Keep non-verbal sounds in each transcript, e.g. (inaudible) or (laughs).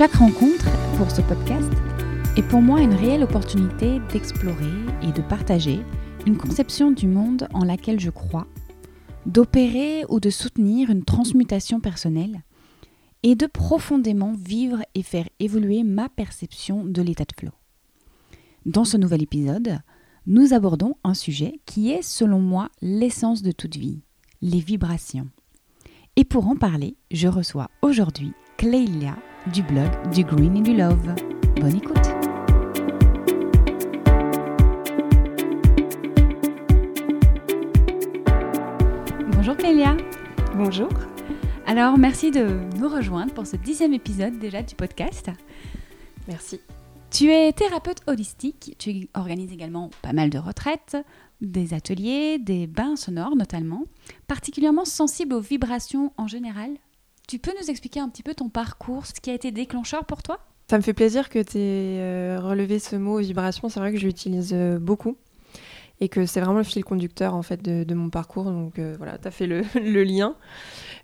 Chaque rencontre pour ce podcast est pour moi une réelle opportunité d'explorer et de partager une conception du monde en laquelle je crois, d'opérer ou de soutenir une transmutation personnelle et de profondément vivre et faire évoluer ma perception de l'état de flow. Dans ce nouvel épisode, nous abordons un sujet qui est selon moi l'essence de toute vie, les vibrations. Et pour en parler, je reçois aujourd'hui Clélia du blog du Green et du Love. Bonne écoute Bonjour Clélia Bonjour Alors merci de nous rejoindre pour ce dixième épisode déjà du podcast. Merci. Tu es thérapeute holistique, tu organises également pas mal de retraites, des ateliers, des bains sonores notamment, particulièrement sensibles aux vibrations en général, tu peux nous expliquer un petit peu ton parcours, ce qui a été déclencheur pour toi? Ça me fait plaisir que tu aies euh, relevé ce mot vibration. C'est vrai que je l'utilise euh, beaucoup et que c'est vraiment le fil conducteur en fait de, mon parcours. Donc euh, voilà, tu as fait le, (laughs) lien.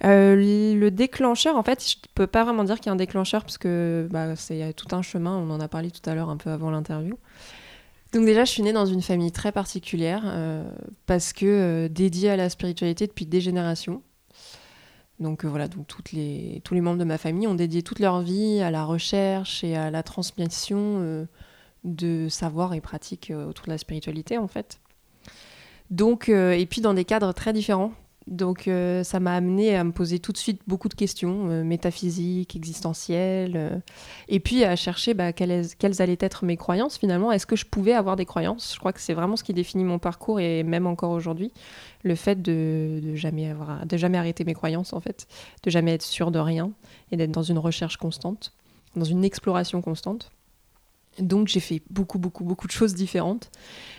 le déclencheur, en fait, je ne peux pas vraiment dire qu'il y a un déclencheur parce que bah, c'est tout un chemin. On en a parlé tout à l'heure un peu avant l'interview. Donc déjà, je suis née dans une famille très particulière parce que dédiée à la spiritualité depuis des générations. Donc euh, voilà, donc toutes les, tous les membres de ma famille ont dédié toute leur vie à la recherche et à la transmission euh, de savoirs et pratiques euh, autour de la spiritualité en fait. Donc, et puis dans des cadres très différents. Donc ça m'a amené à me poser tout de suite beaucoup de questions métaphysiques, existentielles, et puis à chercher bah, quelles, allaient être mes croyances finalement. Est-ce que je pouvais avoir des croyances? Je crois que c'est vraiment ce qui définit mon parcours et même encore aujourd'hui le fait de, jamais avoir, de jamais arrêter mes croyances en fait, de jamais être sûr de rien et d'être dans une recherche constante, dans une exploration constante. Donc j'ai fait beaucoup, beaucoup, beaucoup de choses différentes.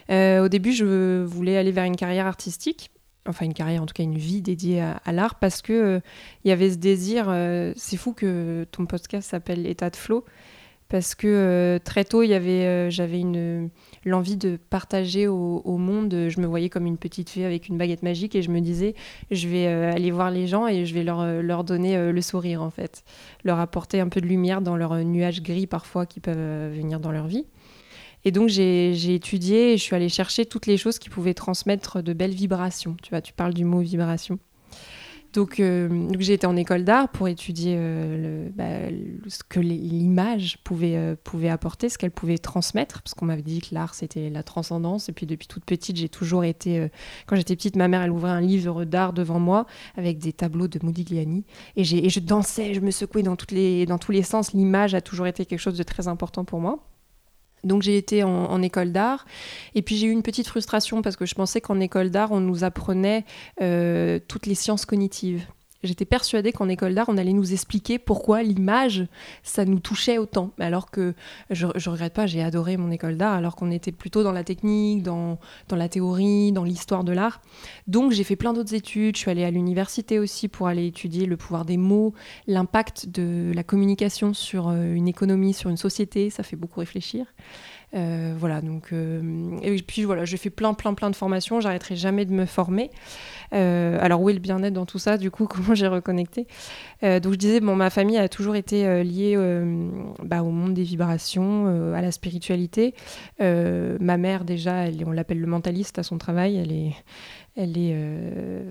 Euh, au début, je voulais aller vers une carrière artistique, enfin une carrière, en tout cas une vie dédiée à, l'art, parce que euh, y avait ce désir. Euh, c'est fou que ton podcast s'appelle État de flow, parce que très tôt, j'avais l'envie de partager au, monde. Je me voyais comme une petite fille avec une baguette magique et je me disais, je vais euh, aller voir les gens et je vais leur, euh, leur donner euh, le sourire en fait, leur apporter un peu de lumière dans leurs nuages gris parfois qui peuvent venir dans leur vie. Et donc j'ai étudié et je suis allée chercher toutes les choses qui pouvaient transmettre de belles vibrations. Tu vois, tu parles du mot vibration. Euh, donc, j'ai été en école d'art pour étudier euh, bah, ce que l'image pouvait, euh, pouvait apporter, ce qu'elle pouvait transmettre, parce qu'on m'avait dit que l'art c'était la transcendance. Et puis depuis toute petite, j'ai toujours été. quand j'étais petite, ma mère elle ouvrait un livre d'art devant moi avec des tableaux de Modigliani et, et je dansais, je me secouais dans tous les sens. L'image a toujours été quelque chose de très important pour moi. Donc j'ai été en, école d'art et puis j'ai eu une petite frustration parce que je pensais qu'en école d'art on nous apprenait euh, toutes les sciences cognitives. J'étais persuadée qu'en école d'art, on allait nous expliquer pourquoi l'image, ça nous touchait autant. Alors que je, je regrette pas, j'ai adoré mon école d'art, alors qu'on était plutôt dans la technique, dans, dans la théorie, dans l'histoire de l'art. Donc j'ai fait plein d'autres études. Je suis allée à l'université aussi pour aller étudier le pouvoir des mots, l'impact de la communication sur euh, une économie, sur une société. Ça fait beaucoup réfléchir. Euh, voilà, donc. Euh, et puis voilà, j'ai fait plein, plein, plein de formations. J'arrêterai jamais de me former. Euh, alors, où est le bien-être dans tout ça Du coup, (laughs) comment j'ai reconnecté? Donc, je disais, bon, ma famille a toujours été liée bah, au monde des vibrations, à la spiritualité. ma mère, déjà, elle, on l'appelle le mentaliste à son travail. Elle est. Elle est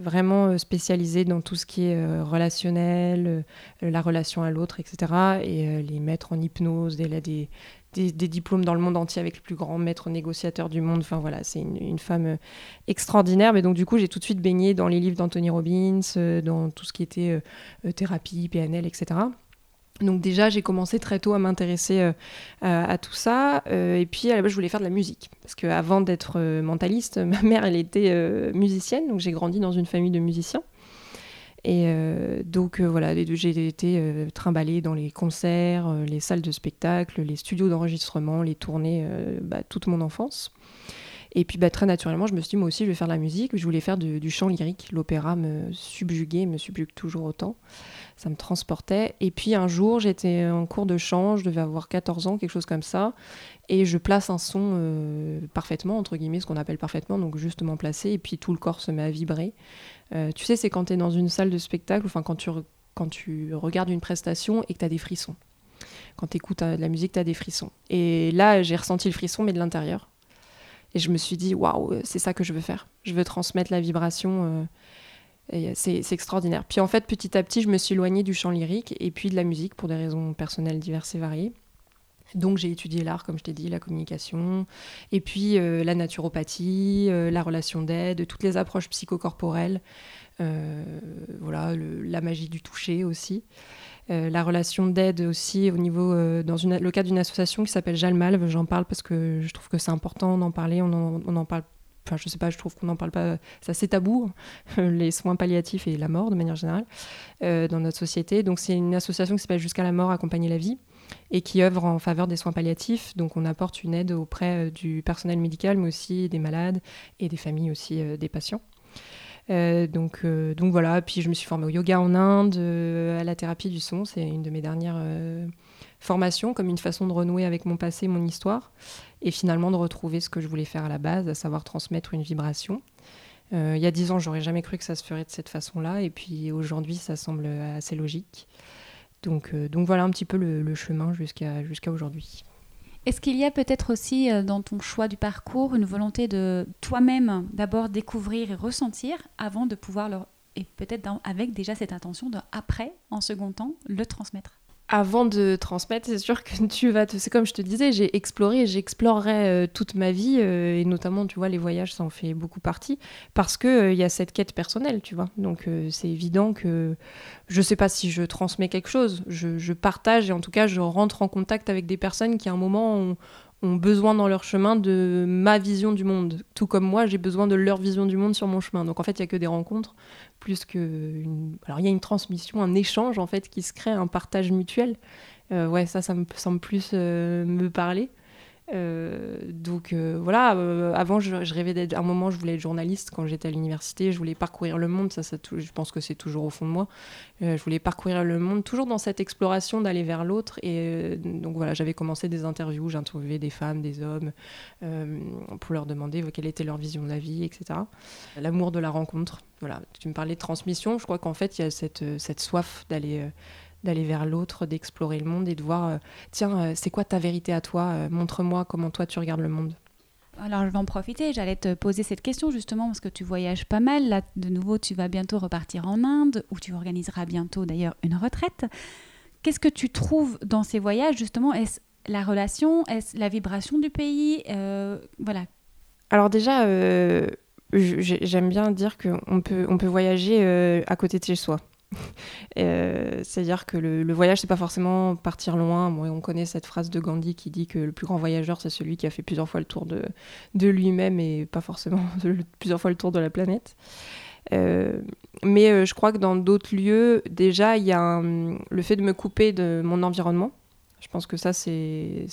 vraiment spécialisée dans tout ce qui est relationnel, la relation à l'autre, etc. Et les mettre en hypnose. Des, des, diplômes dans le monde entier avec le plus grand maître négociateur du monde. Enfin voilà, c'est une, femme extraordinaire. Mais donc du coup, j'ai tout de suite baigné dans les livres d'Anthony Robbins, dans tout ce qui était thérapie, PNL, etc. Donc déjà, j'ai commencé très tôt à m'intéresser euh, à, tout ça. Euh, et puis, à la base, je voulais faire de la musique. Parce qu'avant d'être euh, mentaliste, (laughs) ma mère, elle était musicienne. Donc j'ai grandi dans une famille de musiciens. Et donc voilà, j'ai été trimballée dans les concerts, les salles de spectacle, les studios d'enregistrement, les tournées bah, toute mon enfance. Et puis bah, très naturellement, je me suis dit, moi aussi, je vais faire de la musique. Je voulais faire du chant lyrique. L'opéra me subjuguait, me subjugue toujours autant ça me transportait. Et puis un jour, j'étais en cours de chant, je devais avoir 14 ans, quelque chose comme ça, et je place un son euh, parfaitement, entre guillemets, ce qu'on appelle parfaitement, donc justement placé, et puis tout le corps se met à vibrer. Euh, tu sais, c'est quand tu es dans une salle de spectacle, enfin quand tu, quand tu regardes une prestation et que tu as des frissons. Quand tu écoutes euh, de la musique, tu as des frissons. Et là, j'ai ressenti le frisson, mais de l'intérieur. Et je me suis dit, waouh, c'est ça que je veux faire. Je veux transmettre la vibration c'est extraordinaire. Puis en fait, petit à petit, je me suis éloignée du chant lyrique et puis de la musique pour des raisons personnelles diverses et variées. Donc j'ai étudié l'art, comme je t'ai dit, la communication, et puis euh, la naturopathie, euh, la relation d'aide, toutes les approches psychocorporelles, euh, voilà, la magie du toucher aussi. La relation d'aide aussi au niveau, dans le cadre d'une association qui s'appelle Jalmalve, j'en parle parce que je trouve que c'est important d'en parler, on en, parle enfin je sais pas, je trouve qu'on n'en parle pas, ça c'est tabou, (laughs) les soins palliatifs et la mort de manière générale euh, dans notre société. Donc c'est une association qui s'appelle Jusqu'à la mort, accompagner la vie et qui œuvre en faveur des soins palliatifs. Donc on apporte une aide auprès euh, du personnel médical, mais aussi des malades et des familles aussi euh, des patients. Donc, donc voilà, puis je me suis formée au yoga en Inde, à la thérapie du son, c'est une de mes dernières formations, comme une façon de renouer avec mon passé, mon histoire et finalement de retrouver ce que je voulais faire à la base, à savoir transmettre une vibration. Euh, il y a dix ans, j'aurais jamais cru que ça se ferait de cette façon-là, et puis aujourd'hui, ça semble assez logique. Donc, euh, donc voilà un petit peu le, chemin jusqu'à jusqu'à aujourd'hui. Est-ce qu'il y a peut-être aussi euh, dans ton choix du parcours une volonté de toi-même d'abord découvrir et ressentir avant de pouvoir leur et peut-être avec déjà cette intention de après, en second temps, le transmettre? Avant de transmettre, c'est sûr que (laughs) tu vas, c'est comme je te disais, j'ai exploré et j'explorerai euh, toute ma vie euh, et notamment, tu vois, les voyages, ça en fait beaucoup partie parce que euh, y a cette quête personnelle, tu vois. Donc c'est évident que je sais pas si je transmets quelque chose, je, je, partage et en tout cas je rentre en contact avec des personnes qui à un moment ont, ont besoin dans leur chemin de ma vision du monde, tout comme moi j'ai besoin de leur vision du monde sur mon chemin. Donc en fait il y a que des rencontres plus que une... alors il y a une transmission, un échange en fait qui se crée, un partage mutuel. Euh, ouais ça ça me semble plus euh, me parler. Euh, donc euh, voilà, euh, avant je, rêvais d'être, à un moment je voulais être journaliste quand j'étais à l'université, je voulais parcourir le monde, ça, ça je pense que c'est toujours au fond de moi. je voulais parcourir le monde, toujours dans cette exploration d'aller vers l'autre. Et donc voilà, j'avais commencé des interviews, j'interviewais des femmes, des hommes, pour leur demander quelle était leur vision de la vie, etc. L'amour de la rencontre. Voilà, tu me parlais de transmission, je crois qu'en fait il y a cette soif d'aller d'aller vers l'autre, d'explorer le monde et de voir, euh, tiens, euh, c'est quoi ta vérité à toi euh, Montre-moi comment toi tu regardes le monde. Alors je vais en profiter, j'allais te poser cette question justement parce que tu voyages pas mal. Là, de nouveau, tu vas bientôt repartir en Inde où tu organiseras bientôt d'ailleurs une retraite. Qu'est-ce que tu trouves dans ces voyages justement? Est-ce la relation? Est-ce la vibration du pays? Voilà. Alors déjà, j'aime bien dire qu'on peut, on peut voyager à côté de chez soi. (laughs) Euh, c'est-à-dire que le, voyage, c'est pas forcément partir loin. on connaît cette phrase de Gandhi qui dit que le plus grand voyageur, c'est celui qui a fait plusieurs fois le tour de, de lui-même et pas forcément (laughs) plusieurs fois le tour de la planète. Euh, mais euh, je crois que dans d'autres lieux, déjà, il y a le fait de me couper de mon environnement. Je pense que ça, c'est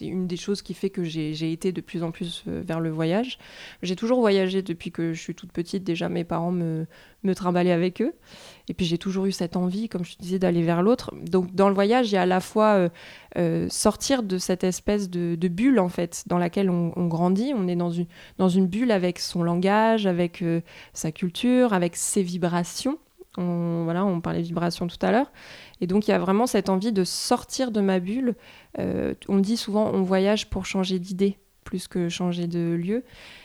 une des choses qui fait que j'ai été de plus en plus vers le voyage. J'ai toujours voyagé depuis que je suis toute petite. Déjà, mes parents me, me trimballer avec eux. Et puis j'ai toujours eu cette envie, comme je te disais, d'aller vers l'autre. Donc dans le voyage, il y a à la fois euh, euh, sortir de cette espèce de, bulle, en fait, dans laquelle on, grandit. On est dans une, dans une bulle avec son langage, avec euh, sa culture, avec ses vibrations. On, voilà, on parlait vibrations tout à l'heure. Et donc il y a vraiment cette envie de sortir de ma bulle. on dit souvent on voyage pour changer d'idée plus que changer de lieu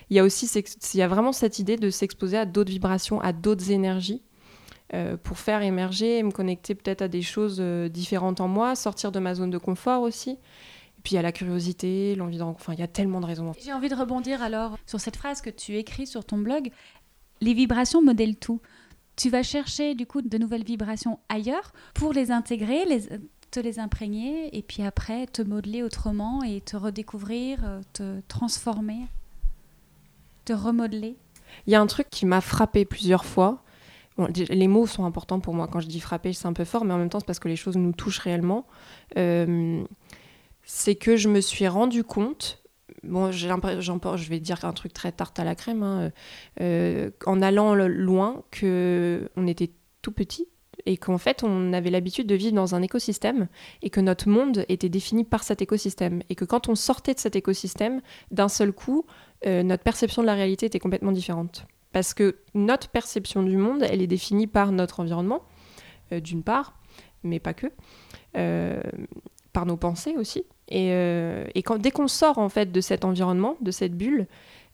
il y a aussi il y a vraiment cette idée de s'exposer à d'autres vibrations, à d'autres énergies. Euh, pour faire émerger et me connecter peut-être à des choses euh, différentes en moi, sortir de ma zone de confort aussi. Et puis il y a la curiosité, l'envie de Enfin, il y a tellement de raisons. J'ai envie de rebondir alors sur cette phrase que tu écris sur ton blog. Les vibrations modèlent tout. Tu vas chercher du coup de nouvelles vibrations ailleurs pour les intégrer, te les imprégner et puis après te modeler autrement et te redécouvrir, euh, te transformer, te remodeler. Il y a un truc qui m'a frappé plusieurs fois. les mots sont importants pour moi. Quand je dis frapper, c'est un peu fort, mais en même temps, c'est parce que les choses nous touchent réellement. Euh, c'est que je me suis rendu compte bon, je vais dire un truc très tarte à la crème, hein, euh, en allant loin, que on était tout petit et qu'en fait on avait l'habitude de vivre dans un écosystème et que notre monde était défini par cet écosystème et que quand on sortait de cet écosystème, d'un seul coup, euh, notre perception de la réalité était complètement différente. Parce que notre perception du monde, elle est définie par notre environnement, euh, d'une part, mais pas que, par nos pensées aussi, et, euh, dès qu'on sort en fait de cet environnement, de cette bulle,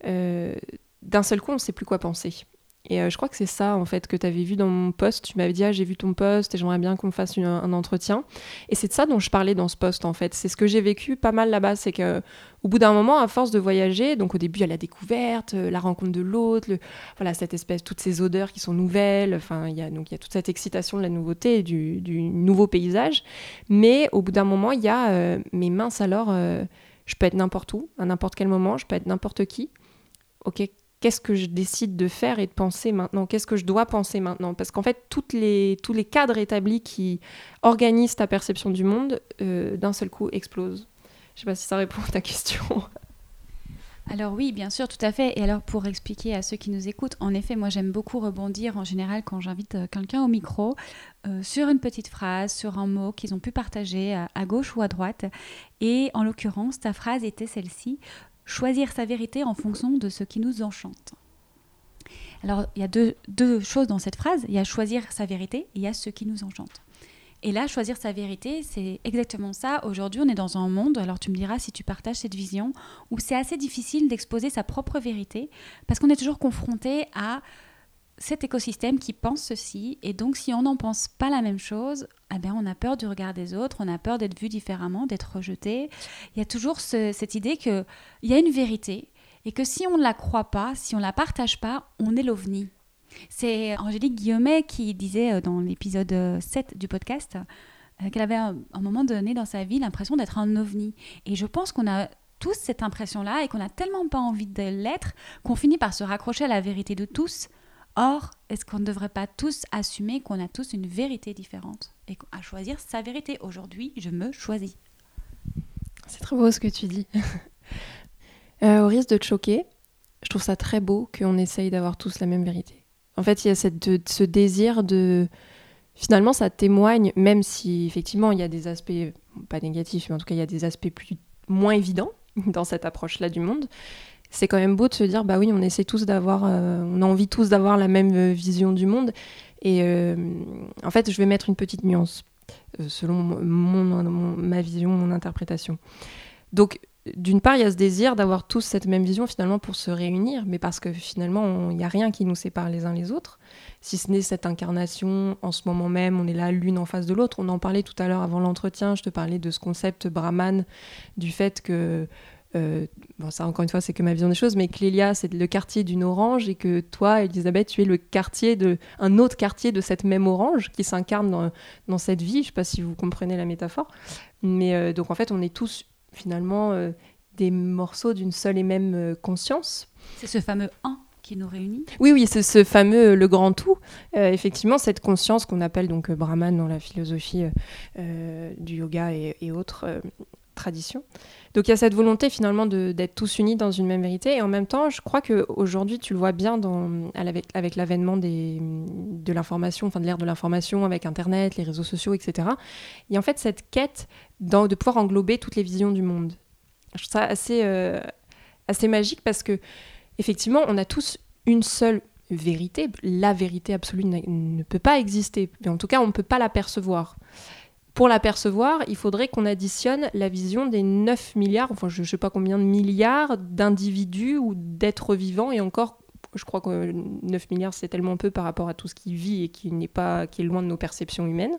euh, d'un seul coup, on ne sait plus quoi penser. Et euh, je crois que c'est ça, en fait, que tu avais vu dans mon post. Tu m'avais dit, ah, j'ai vu ton post et j'aimerais bien qu'on fasse un entretien. Et c'est de ça dont je parlais dans ce post, en fait. C'est ce que j'ai vécu pas mal là-bas. C'est que au bout d'un moment, à force de voyager, donc au début, a la découverte, euh, la rencontre de l'autre, voilà, cette espèce, toutes ces odeurs qui sont nouvelles. Enfin, il y a, donc, il y a toute cette excitation de la nouveauté, du, du nouveau paysage. Mais au bout d'un moment, il y a euh, mes minces alors. je peux être n'importe où, à n'importe quel moment, je peux être n'importe qui. Ok, qu'est-ce que je décide de faire et de penser maintenant Qu'est-ce que je dois penser maintenant Parce qu'en fait, les, tous les cadres établis qui organisent ta perception du monde, euh, d'un seul coup, explosent. Je ne sais pas si ça répond à ta question. (laughs) Alors oui, bien sûr, tout à fait. Et alors pour expliquer à ceux qui nous écoutent, en effet, moi j'aime beaucoup rebondir en général quand j'invite euh, quelqu'un au micro euh, sur une petite phrase, sur un mot qu'ils ont pu partager à gauche ou à droite. Et en l'occurrence, ta phrase était celle-ci choisir sa vérité en fonction de ce qui nous enchante. Alors, il y a deux, choses dans cette phrase. Il y a choisir sa vérité et il y a ce qui nous enchante. Et là, choisir sa vérité, c'est exactement ça. Aujourd'hui, on est dans un monde, alors tu me diras si tu partages cette vision, où c'est assez difficile d'exposer sa propre vérité, parce qu'on est toujours confronté à cet écosystème qui pense ceci, et donc si on n'en pense pas la même chose, eh bien, on a peur du regard des autres, on a peur d'être vu différemment, d'être rejeté. Il y a toujours cette idée qu'il y a une vérité, et que si on ne la croit pas, si on ne la partage pas, on est l'ovni. C'est Angélique Guillaumet qui disait euh, dans l'épisode 7 du podcast euh, qu'elle avait à un moment donné dans sa vie l'impression d'être un ovni. Et je pense qu'on a tous cette impression-là et qu'on n'a tellement pas envie de l'être qu'on finit par se raccrocher à la vérité de tous Or, est-ce qu'on ne devrait pas tous assumer qu'on a tous une vérité différente et à choisir sa vérité? Aujourd'hui, je me choisis. C'est très beau ce que tu dis. (laughs) Euh, au risque de te choquer, je trouve ça très beau qu'on essaye d'avoir tous la même vérité. En fait, il y a cette, ce désir de... Finalement, ça témoigne, même si effectivement il y a des aspects, pas négatifs, mais en tout cas il y a des aspects plus, moins évidents (laughs) dans cette approche-là du monde, c'est quand même beau de se dire bah oui, on essaie tous d'avoir, euh, on a envie tous d'avoir la même euh, vision du monde. Et euh, en fait, je vais mettre une petite nuance selon mon, ma vision, mon interprétation. Donc, d'une part, il y a ce désir d'avoir tous cette même vision finalement pour se réunir, mais parce que finalement, il n'y a rien qui nous sépare les uns les autres, si ce n'est cette incarnation en ce moment même, on est là l'une en face de l'autre. On en parlait tout à l'heure avant l'entretien, je te parlais de ce concept brahman, du fait que euh, bon, ça encore une fois, c'est que ma vision des choses, mais Clélia, c'est le quartier d'une orange et que toi, Elisabeth, tu es le quartier de, un autre quartier de cette même orange qui s'incarne dans, dans, cette vie. Je ne sais pas si vous comprenez la métaphore. Mais euh, donc, en fait, on est tous finalement euh, des morceaux d'une seule et même conscience. C'est ce fameux un qui nous réunit Oui, oui, c'est ce fameux le grand tout. effectivement, cette conscience qu'on appelle donc Brahman dans la philosophie du yoga et, et autres traditions. Donc il y a cette volonté finalement d'être tous unis dans une même vérité. Et en même temps, je crois qu'aujourd'hui, tu le vois bien avec, l'avènement de l'information, enfin de l'ère de l'information, avec Internet, les réseaux sociaux, etc. Il y a en fait cette quête de pouvoir englober toutes les visions du monde. Je trouve ça assez, euh, assez magique parce que effectivement, on a tous une seule vérité. La vérité absolue ne peut pas exister. Mais en tout cas, on ne peut pas la percevoir. Pour l'apercevoir, il faudrait qu'on additionne la vision des 9 milliards, enfin je ne sais pas combien de milliards d'individus ou d'êtres vivants, et encore, je crois que 9 milliards c'est tellement peu par rapport à tout ce qui vit et qui n'est pas, qui est loin de nos perceptions humaines.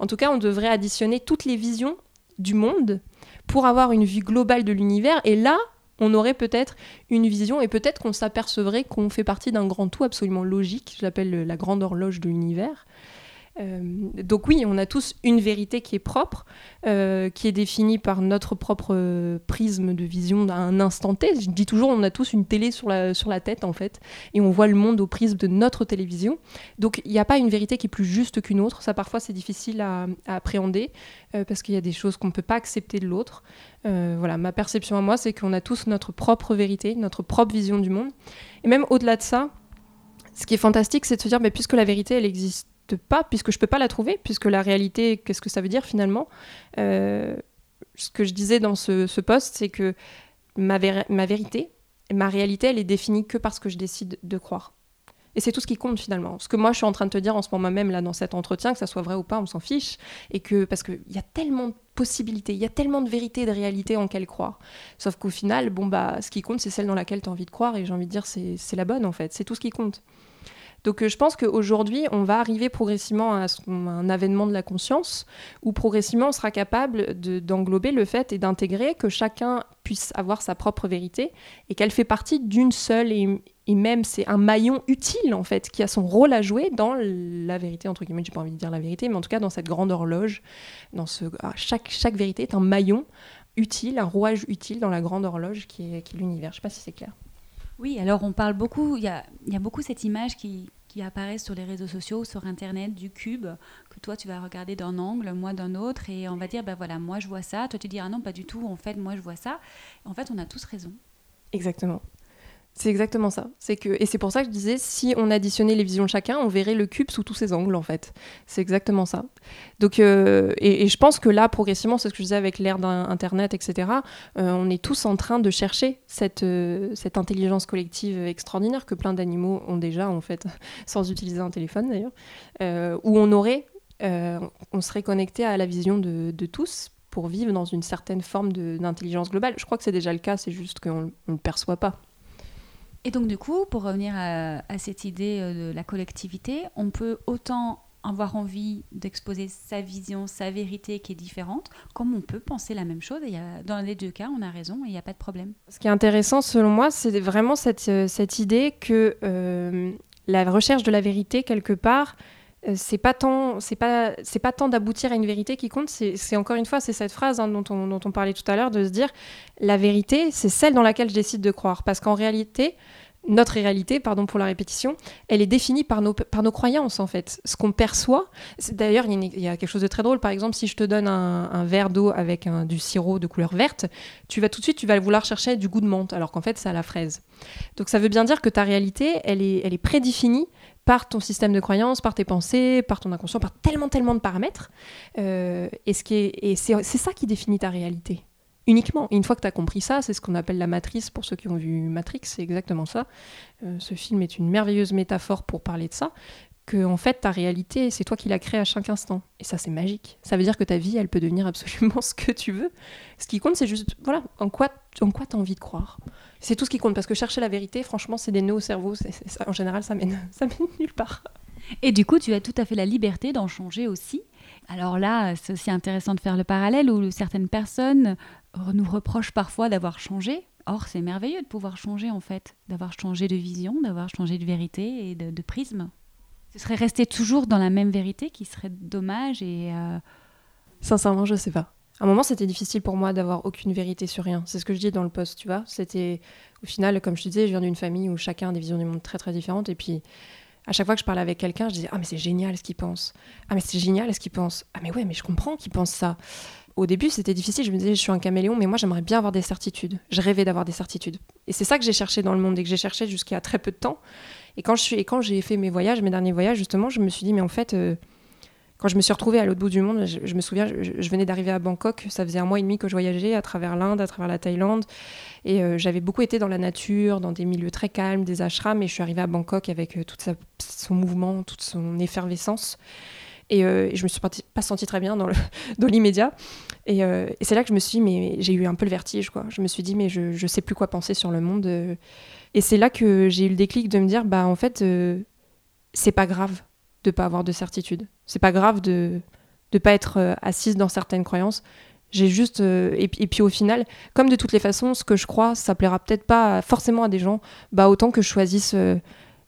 En tout cas, on devrait additionner toutes les visions du monde pour avoir une vue globale de l'univers. Et là, on aurait peut-être une vision et peut-être qu'on s'apercevrait qu'on fait partie d'un grand tout absolument logique, j'appelle la grande horloge de l'univers, donc oui, on a tous une vérité qui est propre, euh, qui est définie par notre propre euh, prisme de vision à un instant T. Je dis toujours, on a tous une télé sur la, sur la tête en fait, et on voit le monde au prisme de notre télévision. Donc il n'y a pas une vérité qui est plus juste qu'une autre. Ça parfois c'est difficile à, appréhender parce qu'il y a des choses qu'on ne peut pas accepter de l'autre. voilà, ma perception à moi, c'est qu'on a tous notre propre vérité, notre propre vision du monde. Et même au-delà de ça, ce qui est fantastique, c'est de se dire, mais puisque la vérité, elle existe pas, puisque je peux pas la trouver, puisque la réalité, qu'est-ce que ça veut dire finalement euh, Ce que je disais dans ce, ce post, c'est que ma, ma vérité, ma réalité, elle est définie que parce que je décide de croire. Et c'est tout ce qui compte finalement. Ce que moi je suis en train de te dire en ce moment même là dans cet entretien, que ça soit vrai ou pas, on s'en fiche. Et que parce qu'il y a tellement de possibilités, il y a tellement de vérités et de réalités en quelle croire. Sauf qu'au final, bon bah ce qui compte c'est celle dans laquelle tu as envie de croire et j'ai envie de dire c'est la bonne en fait. C'est tout ce qui compte. Donc euh, je pense qu'aujourd'hui, on va arriver progressivement à un avènement de la conscience, où progressivement on sera capable d'englober le fait et d'intégrer que chacun puisse avoir sa propre vérité et qu'elle fait partie d'une seule et, même c'est un maillon utile en fait qui a son rôle à jouer dans la vérité entre guillemets. J'ai pas envie de dire la vérité mais en tout cas dans cette grande horloge dans ce ah, chaque chaque vérité est un maillon utile un rouage utile dans la grande horloge qui est, l'univers. Je sais pas si c'est clair. Oui, alors on parle beaucoup, il y a, beaucoup cette image qui, qui apparaît sur les réseaux sociaux, sur Internet, du cube, que toi tu vas regarder d'un angle, moi d'un autre, et on va dire, ben voilà, moi je vois ça, toi tu dis, ah non, pas du tout, en fait, moi je vois ça. En fait, on a tous raison. Exactement. C'est exactement ça. C'est que et c'est pour ça que je disais si on additionnait les visions de chacun, on verrait le cube sous tous ses angles en fait. C'est exactement ça. Donc euh, et, je pense que là progressivement, c'est ce que je disais avec l'ère d'internet, etc. Euh, on est tous en train de chercher cette euh, cette intelligence collective extraordinaire que plein d'animaux ont déjà en fait, (laughs) sans utiliser un téléphone d'ailleurs, où on aurait, on serait connecté à la vision de tous pour vivre dans une certaine forme d'intelligence globale. Je crois que c'est déjà le cas, c'est juste qu'on ne le perçoit pas. Et donc du coup, pour revenir à, cette idée euh, de la collectivité, on peut autant avoir envie d'exposer sa vision, sa vérité qui est différente, comme on peut penser la même chose. Et dans les deux cas, on a raison et il n'y a pas de problème. Ce qui est intéressant selon moi, c'est vraiment cette, euh, cette, idée que euh, la recherche de la vérité, quelque part, c'est pas tant c'est pas c'est pas tant d'aboutir à une vérité qui compte c'est encore une fois c'est cette phrase hein, dont, on, dont on parlait tout à l'heure de se dire la vérité c'est celle dans laquelle je décide de croire parce qu'en réalité notre réalité, pardon pour la répétition, elle est définie par nos, par nos croyances en fait. Ce qu'on perçoit, d'ailleurs il y, a quelque chose de très drôle. Par exemple, si je te donne un, verre d'eau avec du sirop de couleur verte, tu vas tout de suite, tu vas vouloir chercher du goût de menthe, alors qu'en fait c'est à la fraise. Donc ça veut bien dire que ta réalité, elle est, elle est prédéfinie par ton système de croyances, par tes pensées, par ton inconscient, par tellement tellement de paramètres. Euh, et c'est ça qui définit ta réalité uniquement. une fois que tu as compris ça, c'est ce qu'on appelle la matrice pour ceux qui ont vu Matrix, c'est exactement ça. Euh, ce film est une merveilleuse métaphore pour parler de ça. Que en fait, ta réalité, c'est toi qui la crée à chaque instant. Et ça, c'est magique. Ça veut dire que ta vie, elle peut devenir absolument (laughs) ce que tu veux. Ce qui compte, c'est juste, voilà, en quoi en quoi tu as envie de croire. C'est tout ce qui compte. Parce que chercher la vérité, franchement, c'est des nœuds au cerveau. en général, ça mène, (laughs) ça mène nulle part. Et du coup, tu as tout à fait la liberté d'en changer aussi. Alors là, c'est aussi intéressant de faire le parallèle où certaines personnes nous reproche parfois d'avoir changé. Or, c'est merveilleux de pouvoir changer en fait, d'avoir changé de vision, d'avoir changé de vérité et de, prisme. Ce serait rester toujours dans la même vérité qui serait dommage et. Euh, Sincèrement, je sais pas. À un moment, c'était difficile pour moi d'avoir aucune vérité sur rien. C'est ce que je dis dans le post, tu vois. C'était, au final, comme je te disais, je viens d'une famille où chacun a des visions du monde très très différentes. Et puis, à chaque fois que je parlais avec quelqu'un, je disais Ah, mais c'est génial ce qu'il pense. Ah, mais c'est génial ce qu'il pense. Ah, mais ouais, mais je comprends qu'il pense ça au début, c'était difficile. Je me disais, je suis un caméléon, mais moi, j'aimerais bien avoir des certitudes. Je rêvais d'avoir des certitudes. Et c'est ça que j'ai cherché dans le monde et que j'ai cherché jusqu'à très peu de temps. Et quand, je suis, et quand j'ai fait mes voyages, mes derniers voyages, justement, je me suis dit, mais en fait, euh, quand je me suis retrouvée à l'autre bout du monde, je, me souviens, je, venais d'arriver à Bangkok. Ça faisait un mois et demi que je voyageais à travers l'Inde, à travers la Thaïlande. Et euh, j'avais beaucoup été dans la nature, dans des milieux très calmes, des ashrams. Et je suis arrivée à Bangkok avec euh, tout son mouvement, toute son effervescence. Et, euh, je me suis pas sentie très bien dans (laughs) l'immédiat. Et, c'est là que je me suis dit, mais j'ai eu un peu le vertige, quoi. Je me suis dit, mais je, je sais plus quoi penser sur le monde. Et c'est là que j'ai eu le déclic de me dire, bah en fait, euh, c'est pas grave de pas avoir de certitude. C'est pas grave de ne pas être assise dans certaines croyances. J'ai juste. euh, et, et puis au final, comme de toutes les façons, ce que je crois, ça plaira peut-être pas forcément à des gens, bah autant que je choisisse euh,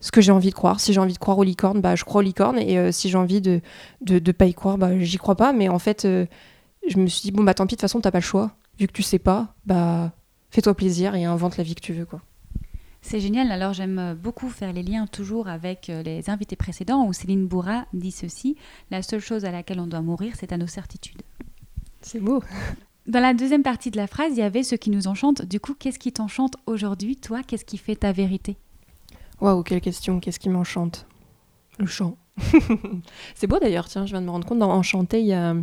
ce que j'ai envie de croire. Si j'ai envie de croire aux licornes, bah je crois aux licornes. Et euh, si j'ai envie de, de, de pas y croire, bah j'y crois pas. Mais en fait, euh, je me suis dit, bon, bah tant pis, de toute façon, t'as pas le choix. Vu que tu sais pas, bah fais-toi plaisir et invente la vie que tu veux, quoi. C'est génial. Alors j'aime beaucoup faire les liens toujours avec euh, les invités précédents où Céline Bourra dit ceci la seule chose à laquelle on doit mourir, c'est à nos certitudes. (laughs) C'est beau. (laughs) Dans la deuxième partie de la phrase, il y avait ce qui nous enchante. Du coup, qu'est-ce qui t'enchante aujourd'hui Toi, qu'est-ce qui fait ta vérité? Waouh, quelle question, qu'est-ce qui m'enchante? Le chant. (laughs) c'est beau d'ailleurs, tiens, je viens de me rendre compte, dans Enchanté, il y a,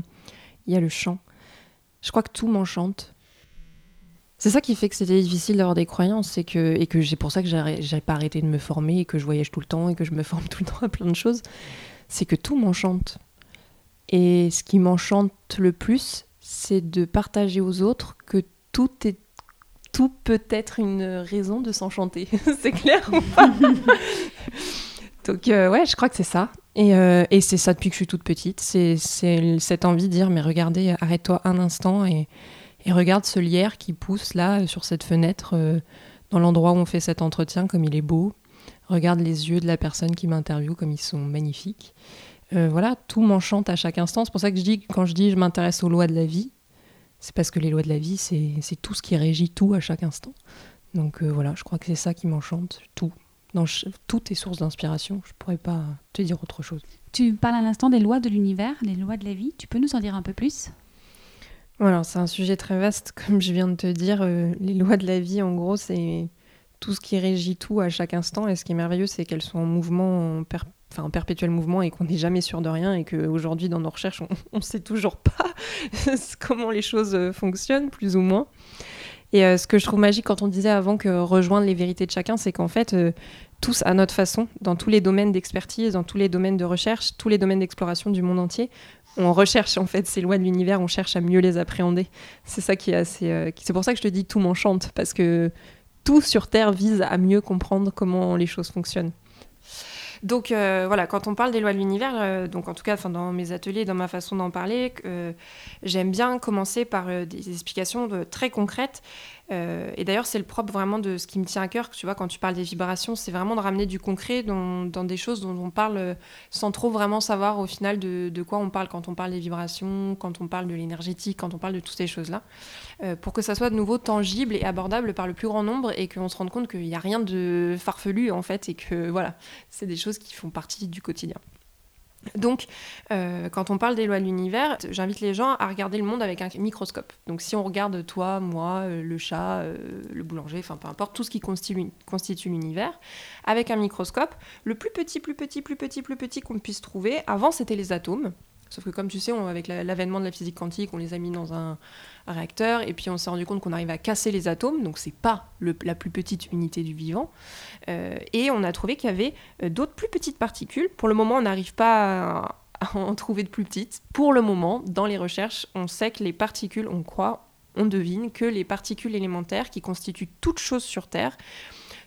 il y a le chant. Je crois que tout m'enchante. C'est ça qui fait que c'était difficile d'avoir des croyances, c'est que, et que c'est pour ça que j'ai pas arrêté de me former, et que je voyage tout le temps, et que je me (laughs) forme tout le temps à plein de choses. C'est que tout m'enchante. Et ce qui m'enchante le plus, c'est de partager aux autres que tout est tout peut être une raison de s'enchanter. (laughs) c'est clair ou pas? (laughs) Donc euh, ouais, je crois que c'est ça. Et, euh, et c'est ça depuis que je suis toute petite. C'est cette envie de dire, mais regardez, arrête-toi un instant et, et regarde ce lierre qui pousse là euh, sur cette fenêtre euh, dans l'endroit où on fait cet entretien, comme il est beau. Regarde les yeux de la personne qui m'interviewe, comme ils sont magnifiques. Euh, voilà, tout m'enchante à chaque instant. C'est pour ça que je dis, quand je dis je m'intéresse aux lois de la vie, c'est parce que les lois de la vie, c'est tout ce qui régit tout à chaque instant. Donc voilà, je crois que c'est ça qui m'enchante, tout. Dans tout est source d'inspiration. Je pourrais pas te dire autre chose. Tu parles à l'instant des lois de l'univers, des lois de la vie. Tu peux nous en dire un peu plus? Voilà, c'est un sujet très vaste, (laughs) comme je viens de te dire. euh, les lois de la vie, en gros, c'est tout ce qui régit tout à chaque instant. Et ce qui est merveilleux, c'est qu'elles sont en mouvement, en, enfin, en perpétuel mouvement, et qu'on n'est jamais sûr de rien. Et qu'aujourd'hui, dans nos recherches, on (laughs) ne sait toujours pas (laughs) comment les choses euh, fonctionnent, plus ou moins. Et euh, ce que je trouve magique quand on disait avant que rejoindre les vérités de chacun, c'est qu'en fait, tous à notre façon, dans tous les domaines d'expertise, dans tous les domaines de recherche, tous les domaines d'exploration du monde entier, on recherche en fait ces lois de l'univers, on cherche à mieux les appréhender. C'est ça qui est assez. euh, c'est pour ça que je te dis tout m'enchante, parce que tout sur Terre vise à mieux comprendre comment les choses fonctionnent. Donc euh, voilà, quand on parle des lois de l'univers, euh, donc en tout cas dans mes ateliers, dans ma façon d'en parler, j'aime bien commencer par des explications de- très concrètes. Euh, et d'ailleurs, c'est le propre vraiment de ce qui me tient à cœur. Tu vois, quand tu parles des vibrations, c'est vraiment de ramener du concret dans, des choses dont on parle euh, sans trop vraiment savoir au final de, de quoi on parle quand on parle des vibrations, quand on parle de l'énergétique, quand on parle de toutes ces choses-là, euh, pour que ça soit de nouveau tangible et abordable par le plus grand nombre et qu'on se rende compte qu'il n'y a rien de farfelu en fait et que voilà, c'est des choses qui font partie du quotidien. Donc, euh, quand on parle des lois de l'univers, j'invite les gens à regarder le monde avec un microscope. Donc, si on regarde toi, moi, euh, le chat, euh, le boulanger, enfin peu importe, tout ce qui constitue, constitue l'univers, avec un microscope, le plus petit, plus petit, plus petit, plus petit qu'on puisse trouver, avant c'était les atomes. Sauf que comme tu sais, avec la- l'avènement de la physique quantique, on les a mis dans un, réacteur et puis on s'est rendu compte qu'on arrive à casser les atomes, donc c'est pas la plus petite unité du vivant. Euh, et on a trouvé qu'il y avait euh, d'autres plus petites particules. Pour le moment, on n'arrive pas à en trouver de plus petites. Pour le moment, dans les recherches, on sait que les particules, on croit, on devine que les particules élémentaires qui constituent toute chose sur Terre,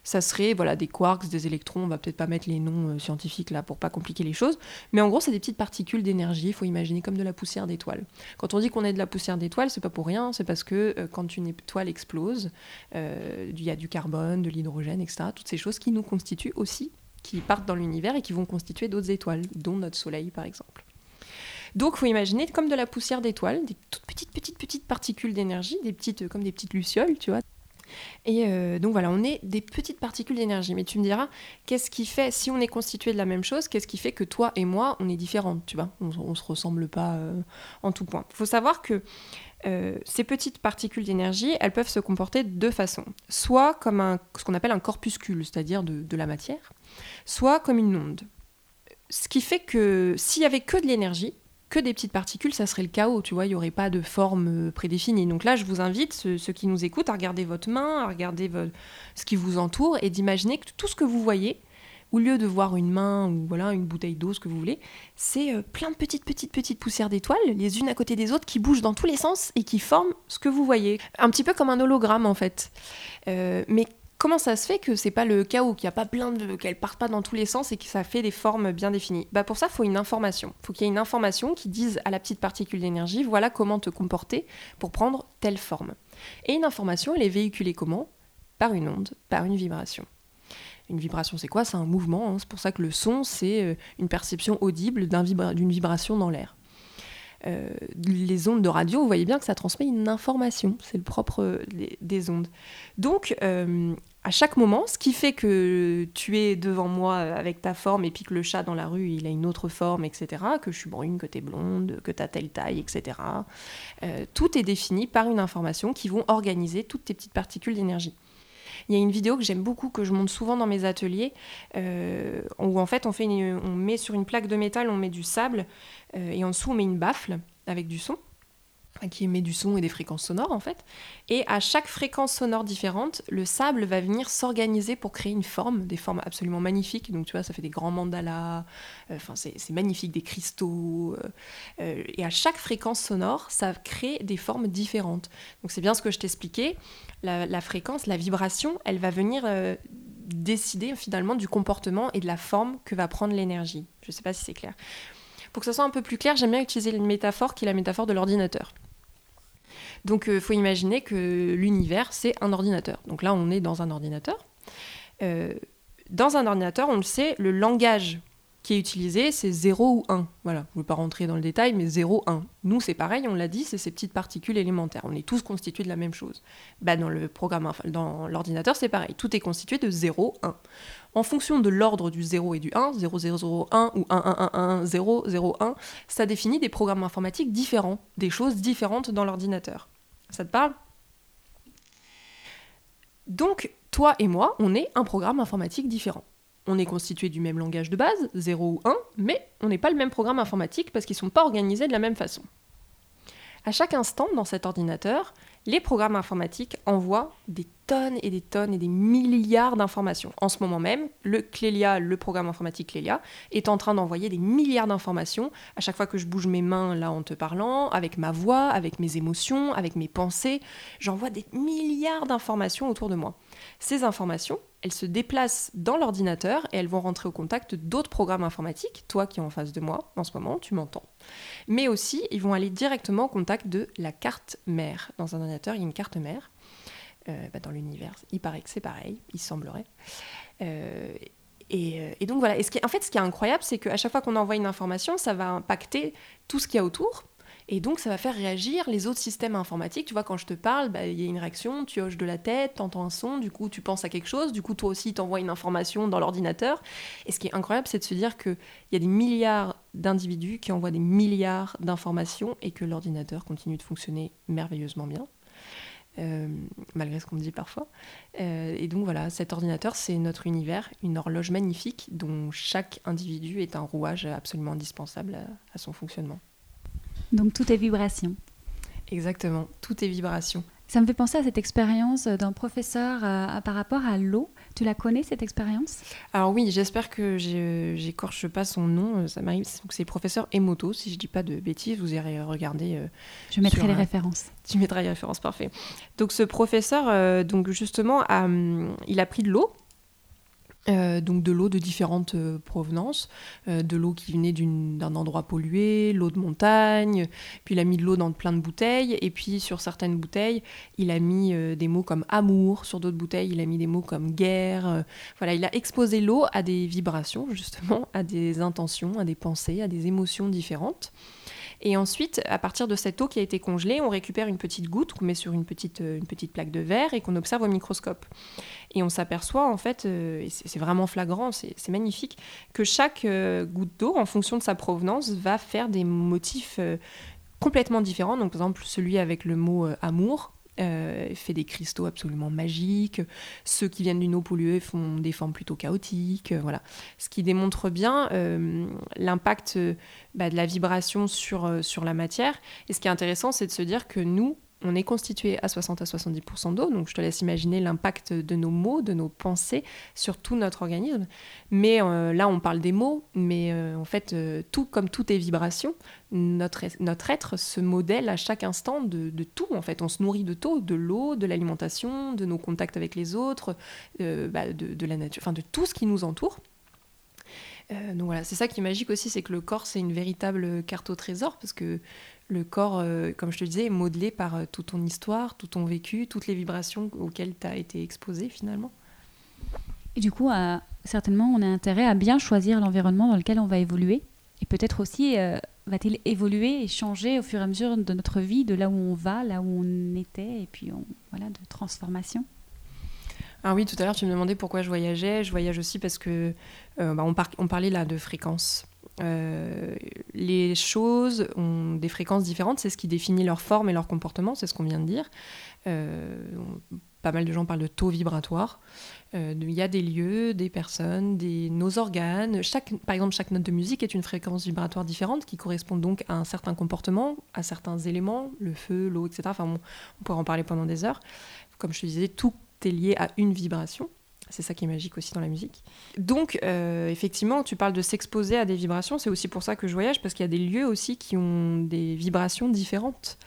ça serait voilà des quarks, des électrons. On va peut-être pas mettre les noms euh, scientifiques là pour pas compliquer les choses, mais en gros, c'est des petites particules d'énergie. Il faut imaginer comme de la poussière d'étoile. Quand on dit qu'on est de la poussière d'étoile, c'est pas pour rien. C'est parce que euh, quand une étoile explose, euh, il y a du carbone, de l'hydrogène, etc. Toutes ces choses qui nous constituent aussi, qui partent dans l'univers et qui vont constituer d'autres étoiles, dont notre Soleil par exemple. Donc, il faut imaginer comme de la poussière d'étoile, des toutes petites, petites, petites particules d'énergie, des petites, comme des petites lucioles, tu vois. Et euh, donc voilà, on est des petites particules d'énergie. Mais tu me diras, qu'est-ce qui fait, si on est constitué de la même chose, qu'est-ce qui fait que toi et moi, on est différentes, tu vois? On, on se ressemble pas euh, en tout point. Il faut savoir que euh, ces petites particules d'énergie, elles peuvent se comporter de deux façons. Soit comme un, ce qu'on appelle un corpuscule, c'est-à-dire de, de la matière, soit comme une onde. Ce qui fait que s'il y avait que de l'énergie, que des petites particules, ça serait le chaos, tu vois, il n'y aurait pas de forme euh, prédéfinie. Donc là, je vous invite, ceux, qui nous écoutent, à regarder votre main, à regarder ce qui vous entoure et d'imaginer que tout ce que vous voyez, au lieu de voir une main ou voilà une bouteille d'eau, ce que vous voulez, c'est euh, plein de petites, petites, petites poussières d'étoiles, les unes à côté des autres, qui bougent dans tous les sens et qui forment ce que vous voyez. Un petit peu comme un hologramme, en fait. Euh, mais Comment ça se fait que c'est pas le chaos, qu'il n'y a pas plein de. qu'elles partent pas dans tous les sens et que ça fait des formes bien définies? Bah pour ça, il faut une information. Il faut qu'il y ait une information qui dise à la petite particule d'énergie voilà comment te comporter pour prendre telle forme. Et une information, elle est véhiculée comment? Par une onde, par une vibration. Une vibration, c'est quoi? C'est un mouvement. Hein. C'est pour ça que le son, c'est euh, une perception audible d'une vibration dans l'air. Euh, les ondes de radio, vous voyez bien que ça transmet une information. C'est le propre euh, des ondes. Donc, euh, à chaque moment, ce qui fait que tu es devant moi avec ta forme et puis que le chat dans la rue, il a une autre forme, etc., que je suis brune, que tu es blonde, que tu as telle taille, etc., tout est défini par une information qui vont organiser toutes tes petites particules d'énergie. Il y a une vidéo que j'aime beaucoup, que je monte souvent dans mes ateliers, euh, où en fait on, met sur une plaque de métal, on met du sable, euh, et en dessous on met une baffle avec du son qui émet du son et des fréquences sonores en fait. Et à chaque fréquence sonore différente, le sable va venir s'organiser pour créer une forme, des formes absolument magnifiques. Donc tu vois, ça fait des grands mandalas, euh, enfin c'est magnifique, des cristaux. Euh, euh, et à chaque fréquence sonore, ça crée des formes différentes. Donc c'est bien ce que je t'expliquais. La, la, fréquence, la vibration, elle va venir décider finalement du comportement et de la forme que va prendre l'énergie. Je ne sais pas si c'est clair. Pour que ça soit un peu plus clair, j'aime bien utiliser une métaphore qui est la métaphore de l'ordinateur. Donc il euh, faut imaginer que l'univers, c'est un ordinateur. Donc là, on est dans un ordinateur. Euh, dans un ordinateur, on le sait, le langage qui est utilisé, c'est 0 ou 1. Voilà, je ne veux pas rentrer dans le détail, mais 0, 1. Nous, c'est pareil, on l'a dit, c'est ces petites particules élémentaires. On est tous constitués de la même chose. Bah, dans le programme, dans l'ordinateur, c'est pareil. Tout est constitué de 0, 1. En fonction de l'ordre du 0 et du 1, 0, 0, 0, 1 ou 1, 1, 1, 1, 0, 0, 1, ça définit des programmes informatiques différents, des choses différentes dans l'ordinateur. Ça te parle? Donc, toi et moi, on est un programme informatique différent. On est constitué du même langage de base, 0 ou 1, mais on n'est pas le même programme informatique parce qu'ils ne sont pas organisés de la même façon. À chaque instant, dans cet ordinateur, les programmes informatiques envoient des tonnes et des tonnes et des milliards d'informations. En ce moment même, le Clélia, le programme informatique Clélia, est en train d'envoyer des milliards d'informations à chaque fois que je bouge mes mains là en te parlant, avec ma voix, avec mes émotions, avec mes pensées. J'envoie des milliards d'informations autour de moi. Ces informations, elles se déplacent dans l'ordinateur et elles vont rentrer au contact d'autres programmes informatiques. Toi qui es en face de moi en ce moment, tu m'entends. Mais aussi, ils vont aller directement au contact de la carte mère. Dans un ordinateur, il y a une carte mère. Euh, bah, dans l'univers, il paraît que c'est pareil, il semblerait. Euh, et, et, donc voilà. En fait, ce qui est incroyable, c'est qu'à chaque fois qu'on envoie une information, ça va impacter tout ce qu'il y a autour. Et donc, ça va faire réagir les autres systèmes informatiques. Tu vois, quand je te parle, bah, il y a une réaction, tu hoches de la tête, tu entends un son, du coup, tu penses à quelque chose, du coup, toi aussi, tu envoies une information dans l'ordinateur. Et ce qui est incroyable, c'est de se dire qu'il y a des milliards d'individus qui envoient des milliards d'informations et que l'ordinateur continue de fonctionner merveilleusement bien. Euh, malgré ce qu'on me dit parfois. Euh, et donc voilà, cet ordinateur, c'est notre univers, une horloge magnifique dont chaque individu est un rouage absolument indispensable à son fonctionnement. Donc tout est vibration. Exactement, tout est vibration. Ça me fait penser à cette expérience d'un professeur euh, par rapport à l'eau. Tu la connais cette expérience? Alors oui, j'espère que j'écorche pas son nom. Euh, ça m'arrive. C'est le professeur Emoto, si je dis pas de bêtises. Vous irez regarder. Euh, je mettrai les références. Tu mettras les références, parfait. Donc ce professeur, donc justement, hum, il a pris de l'eau euh, donc de l'eau de différentes euh, provenances, euh, de l'eau qui venait d'un endroit pollué, l'eau de montagne, puis il a mis de l'eau dans plein de bouteilles, et puis sur certaines bouteilles, il a mis des mots comme amour, sur d'autres bouteilles, il a mis des mots comme guerre. voilà, il a exposé l'eau à des vibrations, justement, à des intentions, à des pensées, à des émotions différentes. Et ensuite, à partir de cette eau qui a été congelée, on récupère une petite goutte qu'on met sur une petite, une petite plaque de verre et qu'on observe au microscope. Et on s'aperçoit, en fait, euh, et c'est vraiment flagrant, c'est magnifique, que chaque euh, goutte d'eau, en fonction de sa provenance, va faire des motifs euh, complètement différents. Donc, par exemple, celui avec le mot amour, fait des cristaux absolument magiques. Ceux qui viennent d'une eau polluée font des formes plutôt chaotiques. voilà. Ce qui démontre bien l'impact bah, de la vibration sur, sur la matière. Et ce qui est intéressant, c'est de se dire que nous, on est constitué à 60 à 70% d'eau, donc je te laisse imaginer l'impact de nos mots, de nos pensées sur tout notre organisme. Mais euh, là, on parle des mots, mais euh, en fait, euh, tout comme tout est vibration, notre, notre être se modèle à chaque instant de, tout. En fait, on se nourrit de tout, de l'eau, de l'alimentation, de nos contacts avec les autres, bah, de, la nature, enfin de tout ce qui nous entoure. donc voilà, c'est ça qui est magique aussi, c'est que le corps, c'est une véritable carte au trésor, parce que le corps, euh, comme je te disais, est modelé par euh, toute ton histoire, tout ton vécu, toutes les vibrations auxquelles tu as été exposé finalement. Et du coup, certainement, on a intérêt à bien choisir l'environnement dans lequel on va évoluer. Et peut-être aussi, euh, va-t-il évoluer et changer au fur et à mesure de notre vie, de là où on va, là où on était, et puis voilà, de transformation ah oui, tout à l'heure, tu me demandais pourquoi je voyageais. Je voyage aussi parce que bah, on, on, parlait là de fréquence. Euh, les choses ont des fréquences différentes, c'est ce qui définit leur forme et leur comportement, c'est ce qu'on vient de dire. Euh, pas mal de gens parlent de taux vibratoire. Euh, il y a des lieux, des personnes, des, nos organes. Chaque, par exemple, chaque note de musique est une fréquence vibratoire différente qui correspond donc à un certain comportement, à certains éléments, le feu, l'eau, etc. Enfin, on pourrait en parler pendant des heures. Comme je te disais, tout est lié à une vibration. C'est ça qui est magique aussi dans la musique. Donc, euh, effectivement, tu parles de s'exposer à des vibrations. C'est aussi pour ça que je voyage, parce qu'il y a des lieux aussi qui ont des vibrations différentes.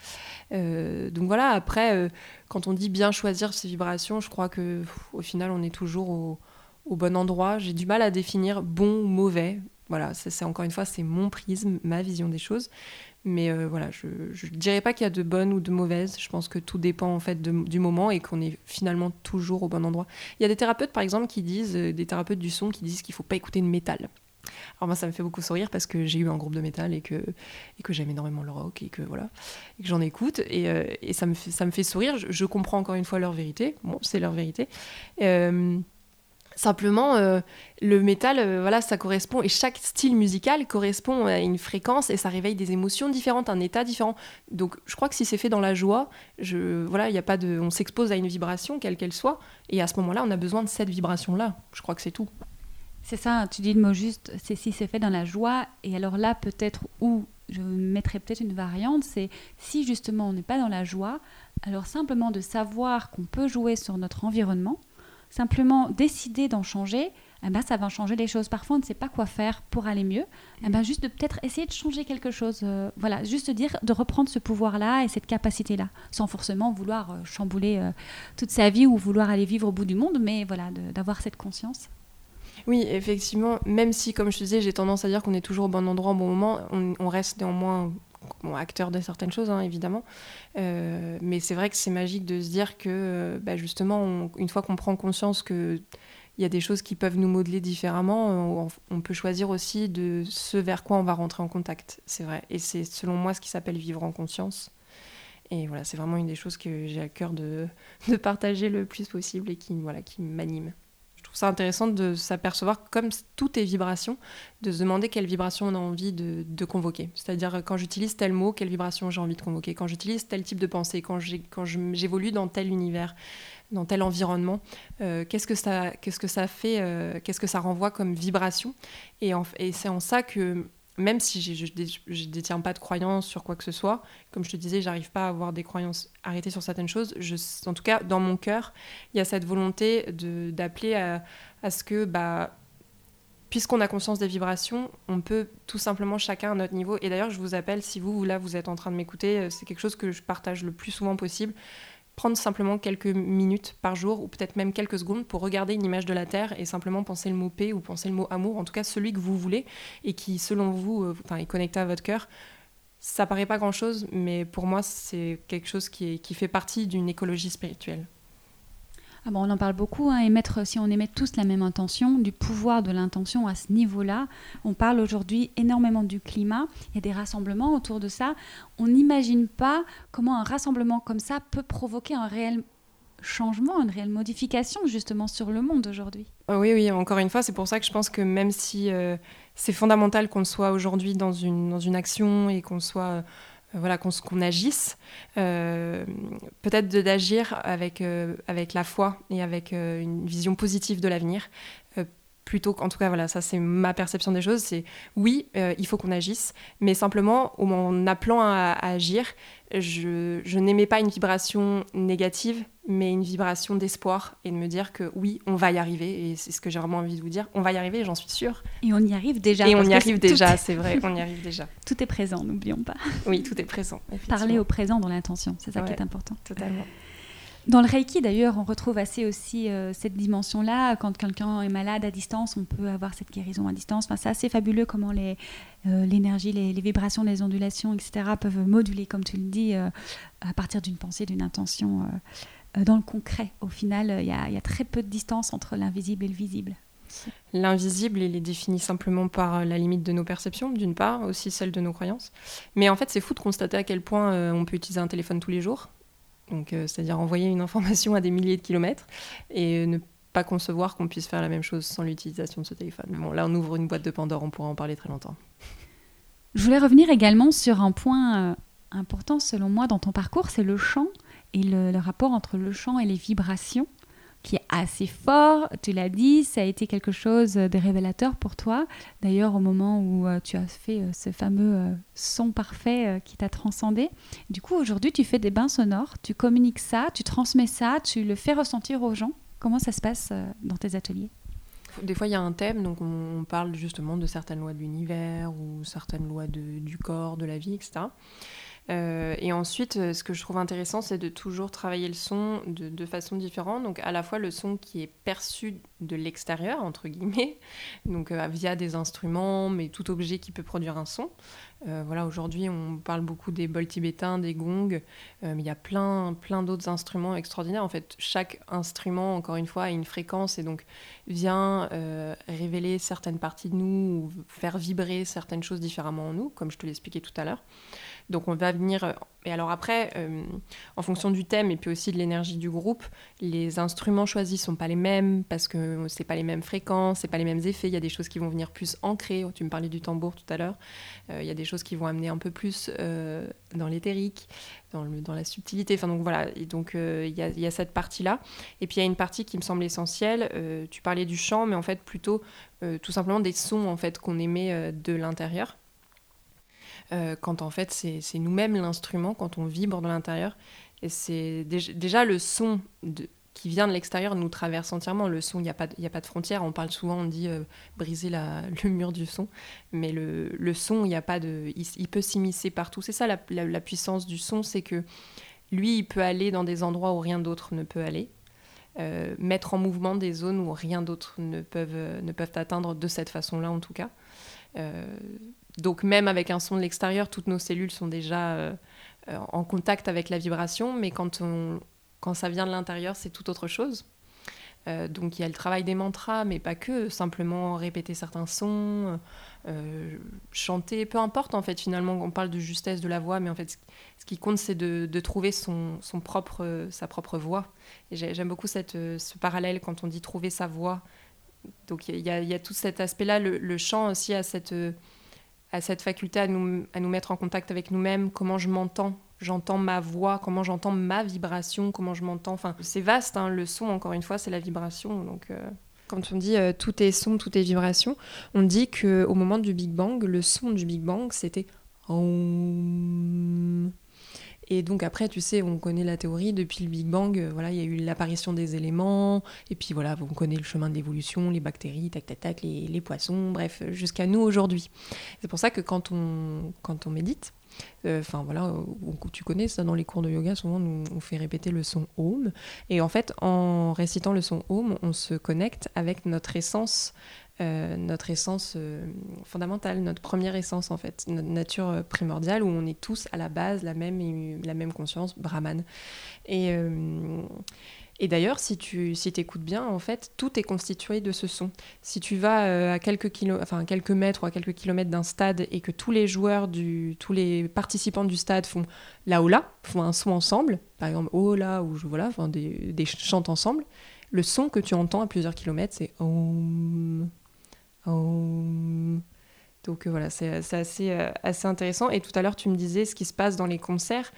Euh, donc voilà, après, euh, quand on dit bien choisir ces vibrations, je crois que au final, on est toujours au, au bon endroit. J'ai du mal à définir bon ou mauvais. Voilà, c'est encore une fois, c'est mon prisme, ma vision des choses. Mais euh, voilà, je ne dirais pas qu'il y a de bonnes ou de mauvaises. Je pense que tout dépend en fait du moment et qu'on est finalement toujours au bon endroit. Il y a des thérapeutes par exemple qui disent, euh, des thérapeutes du son qui disent qu'il faut pas écouter de métal. Alors moi ça me fait beaucoup sourire parce que j'ai eu un groupe de métal et que, et que j'aime énormément le rock et que voilà et que j'en écoute et, euh, et, ça, me fait, ça me fait sourire. Je, comprends encore une fois leur vérité. Bon, c'est leur vérité. Simplement, euh, le métal, euh, voilà, ça correspond, et chaque style musical correspond à une fréquence et ça réveille des émotions différentes, un état différent. Donc, je crois que si c'est fait dans la joie, je, voilà, il a pas de, on s'expose à une vibration, quelle qu'elle soit, et à ce moment-là, on a besoin de cette vibration-là. Je crois que c'est tout. C'est ça, tu dis le mot juste, c'est si c'est fait dans la joie, et alors là, peut-être, où je mettrais peut-être une variante, c'est si justement on n'est pas dans la joie, alors simplement de savoir qu'on peut jouer sur notre environnement simplement décider d'en changer, eh ben, ça va changer les choses. Parfois, on ne sait pas quoi faire pour aller mieux. Eh ben, juste de peut-être essayer de changer quelque chose. Euh, voilà, juste dire de reprendre ce pouvoir-là et cette capacité-là, sans forcément vouloir euh, chambouler euh, toute sa vie ou vouloir aller vivre au bout du monde, mais voilà, d'avoir cette conscience. Oui, effectivement, même si, comme je te disais, j'ai tendance à dire qu'on est toujours au bon endroit au bon moment, on reste néanmoins acteur de certaines choses, hein, évidemment. Euh, mais c'est vrai que c'est magique de se dire que, euh, bah, justement, une fois qu'on prend conscience qu'il y a des choses qui peuvent nous modeler différemment, on, peut choisir aussi de ce vers quoi on va rentrer en contact. C'est vrai. Et c'est selon moi ce qui s'appelle vivre en conscience. Et voilà, c'est vraiment une des choses que j'ai à cœur de, (laughs) de, partager le plus possible et qui, voilà, qui m'anime trouve ça intéressant de s'apercevoir, comme tout est vibration, de se demander quelle vibration on a envie de, convoquer. C'est-à-dire, quand j'utilise tel mot, quelle vibration j'ai envie de convoquer. Quand j'utilise tel type de pensée, quand j'évolue dans tel univers, dans tel environnement, euh, qu'est-ce que ça, qu'est-ce que ça fait, euh, qu'est-ce que ça renvoie comme vibration? Et, et c'est en ça que même si je ne détiens pas de croyances sur quoi que ce soit, comme je te disais, j'arrive pas à avoir des croyances arrêtées sur certaines choses. En tout cas, dans mon cœur, il y a cette volonté d'appeler à, à, ce que, bah, puisqu'on a conscience des vibrations, on peut tout simplement chacun à notre niveau. Et d'ailleurs, je vous appelle, si vous, là, vous êtes en train de m'écouter, euh, c'est quelque chose que je partage le plus souvent possible prendre simplement quelques minutes par jour ou peut-être même quelques secondes pour regarder une image de la Terre et simplement penser le mot paix ou penser le mot amour, en tout cas celui que vous voulez et qui, selon vous, euh, est connecté à votre cœur. Ça paraît pas grand-chose, mais pour moi, c'est quelque chose qui, qui fait partie d'une écologie spirituelle. Ah on en parle beaucoup, hein, et si on émet tous la même intention, du pouvoir de l'intention à ce niveau-là. On parle aujourd'hui énormément du climat, il y a des rassemblements autour de ça. On n'imagine pas comment un rassemblement comme ça peut provoquer un réel changement, une réelle modification justement sur le monde aujourd'hui. Ah oui, oui, encore une fois, c'est pour ça que je pense que même si euh, c'est fondamental qu'on soit aujourd'hui dans une, dans une action et qu'on soit euh, voilà, qu'on agisse, euh, peut-être d'agir euh, avec la foi et avec une vision positive de l'avenir. Plutôt qu'en tout cas voilà ça c'est ma perception des choses c'est oui euh, il faut qu'on agisse mais simplement en appelant à, agir je, je n'aimais pas une vibration négative mais une vibration d'espoir et de me dire que oui on va y arriver et c'est ce que j'ai vraiment envie de vous dire on va y arriver j'en suis sûre. Et on y arrive déjà et on y arrive déjà c'est vrai on y arrive déjà. (laughs) Tout est présent n'oublions pas. Oui tout est présent parler au présent dans l'intention c'est ça qui est important. totalement dans le Reiki, d'ailleurs, on retrouve assez aussi euh, cette dimension-là. Quand quelqu'un est malade à distance, on peut avoir cette guérison à distance. Enfin, c'est assez fabuleux comment euh, l'énergie, les, les, vibrations, les ondulations, etc., peuvent moduler, comme tu le dis, euh, à partir d'une pensée, d'une intention. dans le concret, au final, il y, a très peu de distance entre l'invisible et le visible. L'invisible, il est défini simplement par la limite de nos perceptions, d'une part, aussi celle de nos croyances. Mais en fait, c'est fou de constater à quel point on peut utiliser un téléphone tous les jours donc euh, c'est-à-dire envoyer une information à des milliers de kilomètres et ne pas concevoir qu'on puisse faire la même chose sans l'utilisation de ce téléphone. bon, là on ouvre une boîte de Pandore, on pourra en parler très longtemps. Je voulais revenir également sur un point euh, important selon moi dans ton parcours, c'est le chant et le, rapport entre le chant et les vibrations qui est assez fort. Tu l'as dit, ça a été quelque chose de révélateur pour toi. D'ailleurs, au moment où euh, tu as fait euh, ce fameux euh, son parfait qui t'a transcendé. Du coup, aujourd'hui, tu fais des bains sonores, tu communiques ça, tu transmets ça, tu le fais ressentir aux gens. Comment ça se passe dans tes ateliers? Des fois, il y a un thème, donc on parle justement de certaines lois de l'univers ou certaines lois du corps, de la vie, etc. Euh, et ensuite, euh, ce que je trouve intéressant, c'est de toujours travailler le son de, façon différente. Donc, à la fois le son qui est perçu de l'extérieur, entre guillemets, (laughs) donc euh, via des instruments, mais tout objet qui peut produire un son. voilà, aujourd'hui, on parle beaucoup des bols tibétains, des gongs, mais il y a plein, plein d'autres instruments extraordinaires. En fait, chaque instrument, encore une fois, a une fréquence et donc vient révéler certaines parties de nous ou faire vibrer certaines choses différemment en nous, comme je te l'expliquais tout à l'heure. Donc on va venir. Euh, et alors après, euh, en fonction du thème et puis aussi de l'énergie du groupe, les instruments choisis sont pas les mêmes parce que c'est pas les mêmes fréquences, c'est pas les mêmes effets. Il y a des choses qui vont venir plus ancrées. Tu me parlais du tambour tout à l'heure. Euh, il y a des choses qui vont amener un peu plus dans l'éthérique, dans, la subtilité. Enfin donc voilà. Et donc il y, a, y, a cette partie là. Et puis il y a une partie qui me semble essentielle. tu parlais du chant, mais en fait plutôt tout simplement des sons en fait qu'on émet de l'intérieur. Euh, quand en fait c'est nous-mêmes l'instrument, quand on vibre de l'intérieur. Et c'est déjà le son qui vient de l'extérieur nous traverse entièrement. Le son, il n'y a, pas de, de frontière. On parle souvent, on dit euh, briser (laughs) le mur du son. Mais le, son, il a pas de. Il, peut s'immiscer partout. C'est ça la, puissance du son, c'est que lui, il peut aller dans des endroits où rien d'autre ne peut aller. Euh, mettre en mouvement des zones où rien d'autre ne peuvent, ne peuvent atteindre de cette façon-là, en tout cas. Donc même avec un son de l'extérieur, toutes nos cellules sont déjà euh, euh, en contact avec la vibration, mais quand, ça vient de l'intérieur, c'est tout autre chose. Euh, donc il y a le travail des mantras, mais pas que, simplement répéter certains sons, chanter, peu importe en fait finalement, on parle de justesse de la voix, mais en fait ce qui compte c'est de, trouver son, propre, sa propre voix. Et j'aime beaucoup ce parallèle quand on dit trouver sa voix. Donc il y, y, a tout cet aspect-là, le, le, chant aussi a cette à cette faculté à nous, mettre en contact avec nous-mêmes, comment je m'entends, j'entends ma voix, comment j'entends ma vibration, comment je m'entends. Enfin, c'est vaste, hein, le son, encore une fois, c'est la vibration. Donc, euh, quand on dit euh, tout est son, tout est vibration, on dit qu'au moment du Big Bang, le son du Big Bang, c'était et donc après, tu sais, on connaît la théorie depuis le Big Bang. Euh, voilà, il y a eu l'apparition des éléments, et puis voilà, on connaît le chemin de l'évolution, les bactéries, tac tac tac, les, poissons, bref, jusqu'à nous aujourd'hui. C'est pour ça que quand on quand on médite, euh, enfin voilà, tu connais ça dans les cours de yoga, souvent on fait répéter le son Om. Et en fait, en récitant le son Om, on se connecte avec notre essence euh, notre essence euh, fondamentale, notre première essence en fait, notre nature euh, primordiale où on est tous à la base la même, la même conscience, Brahman. Et, et d'ailleurs, si tu si écoutes bien, en fait, tout est constitué de ce son. Si tu vas à quelques, kilo, enfin, quelques mètres ou à quelques kilomètres d'un stade et que tous les joueurs, du, tous les participants du stade font la là, font un son ensemble, par exemple oh là, ou voilà, enfin, des, des ensemble, le son que tu entends à plusieurs kilomètres, c'est Om. Donc euh, voilà, c'est assez, euh, assez intéressant. Et tout à l'heure, tu me disais ce qui se passe dans les concerts.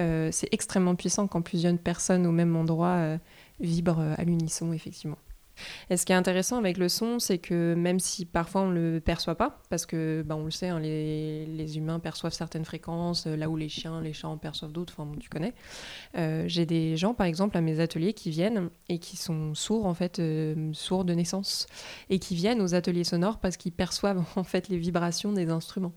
Euh, c'est extrêmement puissant quand plusieurs personnes au même endroit vibrent à l'unisson, effectivement. Et ce qui est intéressant avec le son, c'est que même si parfois on le perçoit pas, parce que bah, on le sait, hein, les, les, humains perçoivent certaines fréquences, euh, là où les chiens, les chats en perçoivent d'autres, enfin tu connais. Euh, j'ai des gens par exemple à mes ateliers qui viennent et qui sont sourds en fait, euh, sourds de naissance, et qui viennent aux ateliers sonores parce qu'ils perçoivent (laughs) en fait les vibrations des instruments.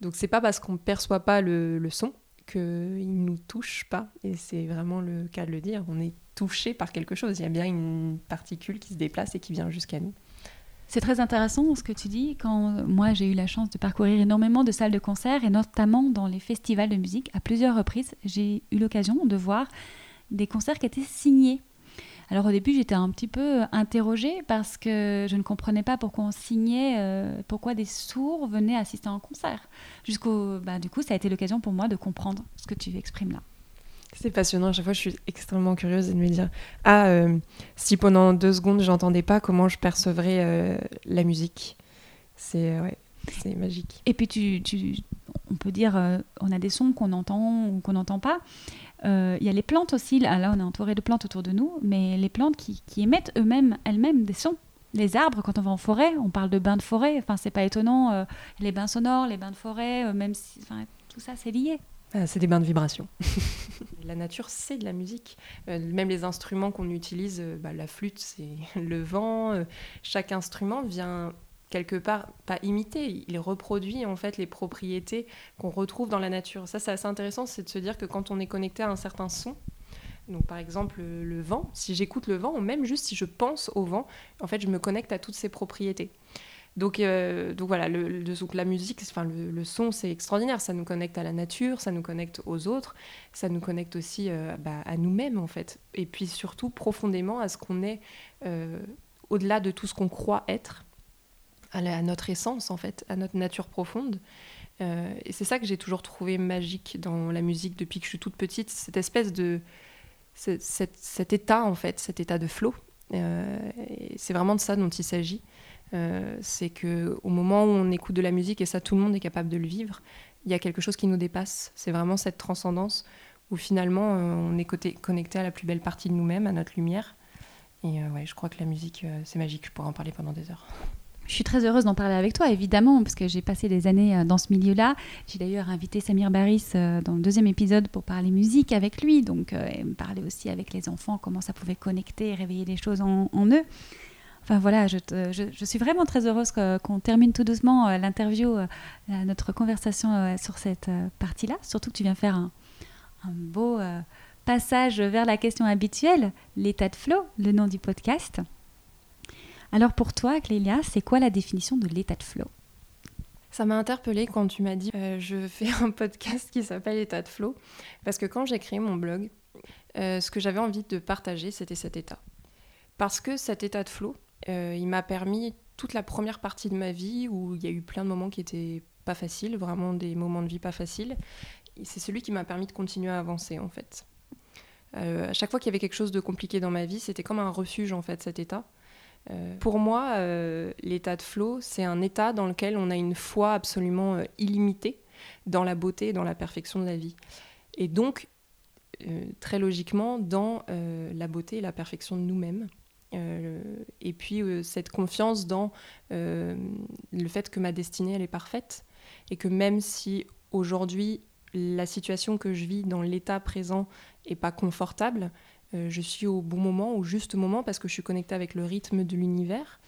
Donc c'est pas parce qu'on perçoit pas le, le son qu'il nous touche pas, et c'est vraiment le cas de le dire. On est touché par quelque chose. Il y a bien une particule qui se déplace et qui vient jusqu'à nous. C'est très intéressant ce que tu dis. Quand moi j'ai eu la chance de parcourir énormément de salles de concert et notamment dans les festivals de musique, à plusieurs reprises, j'ai eu l'occasion de voir des concerts qui étaient signés. Alors au début j'étais un petit peu interrogée parce que je ne comprenais pas pourquoi on signait, euh, pourquoi des sourds venaient assister à un concert. Jusqu'au, bah, du coup ça a été l'occasion pour moi de comprendre ce que tu exprimes là. C'est passionnant. À chaque fois, je suis extrêmement curieuse de me dire Ah, euh, si pendant deux secondes, j'entendais pas, comment je percevrais euh, la musique C'est ouais, c'est magique. Et puis, tu, tu on peut dire euh, on a des sons qu'on entend ou qu'on n'entend pas. Il y a les plantes aussi. Là, on est entouré de plantes autour de nous, mais les plantes qui, qui émettent eux-mêmes, elles-mêmes, des sons. Les arbres, quand on va en forêt, on parle de bains de forêt. Enfin, c'est pas étonnant. les bains sonores, les bains de forêt, même si, enfin, tout ça, c'est lié. Ah, c'est des bains de vibration. (laughs) la nature, c'est de la musique. Euh, même les instruments qu'on utilise, euh, bah, la flûte, c'est (laughs) le vent. Euh, chaque instrument vient quelque part pas imiter, il reproduit en fait les propriétés qu'on retrouve dans la nature. Ça, c'est assez intéressant, c'est de se dire que quand on est connecté à un certain son, donc par exemple le vent, si j'écoute le vent, ou même juste si je pense au vent, en fait, je me connecte à toutes ses propriétés. Donc, euh, donc voilà, le, la musique, enfin le, son, c'est extraordinaire. Ça nous connecte à la nature, ça nous connecte aux autres, ça nous connecte aussi euh, bah, à nous-mêmes en fait. Et puis surtout profondément à ce qu'on est euh, au-delà de tout ce qu'on croit être, à, notre essence en fait, à notre nature profonde. et c'est ça que j'ai toujours trouvé magique dans la musique depuis que je suis toute petite, cette espèce de cet, cet état en fait, cet état de flow. c'est vraiment de ça dont il s'agit. Euh, c'est que au moment où on écoute de la musique, et ça tout le monde est capable de le vivre, il y a quelque chose qui nous dépasse. C'est vraiment cette transcendance où finalement euh, on est connecté à la plus belle partie de nous-mêmes, à notre lumière. Et euh, ouais, je crois que la musique, c'est magique. Je pourrais en parler pendant des heures. Je suis très heureuse d'en parler avec toi, évidemment, parce que j'ai passé des années dans ce milieu-là. J'ai d'ailleurs invité Samir Baris dans le deuxième épisode pour parler musique avec lui, donc et parler aussi avec les enfants, comment ça pouvait connecter réveiller des choses en eux. Enfin voilà, je, je, suis vraiment très heureuse qu'on termine tout doucement euh, l'interview, euh, notre conversation euh, sur cette partie-là. Surtout que tu viens faire un, beau passage vers la question habituelle, l'état de flow, le nom du podcast. Alors pour toi, Clélia, c'est quoi la définition de l'état de flow? Ça m'a interpellée quand tu m'as dit je fais un podcast qui s'appelle État de flow parce que quand j'ai créé mon blog, ce que j'avais envie de partager, c'était cet état. Parce que cet état de flow, il m'a permis toute la première partie de ma vie où il y a eu plein de moments qui étaient pas faciles, vraiment des moments de vie pas faciles. C'est celui qui m'a permis de continuer à avancer en fait. Euh, à chaque fois qu'il y avait quelque chose de compliqué dans ma vie, c'était comme un refuge en fait cet état. Euh, pour moi, l'état de flow, c'est un état dans lequel on a une foi absolument illimitée dans la beauté et dans la perfection de la vie. Et donc, très logiquement, dans la beauté et la perfection de nous-mêmes. Euh, et puis euh, cette confiance dans euh, le fait que ma destinée, elle est parfaite. Et que même si aujourd'hui, la situation que je vis dans l'état présent est pas confortable, je suis au bon moment, au juste moment, parce que je suis connectée avec le rythme de l'univers,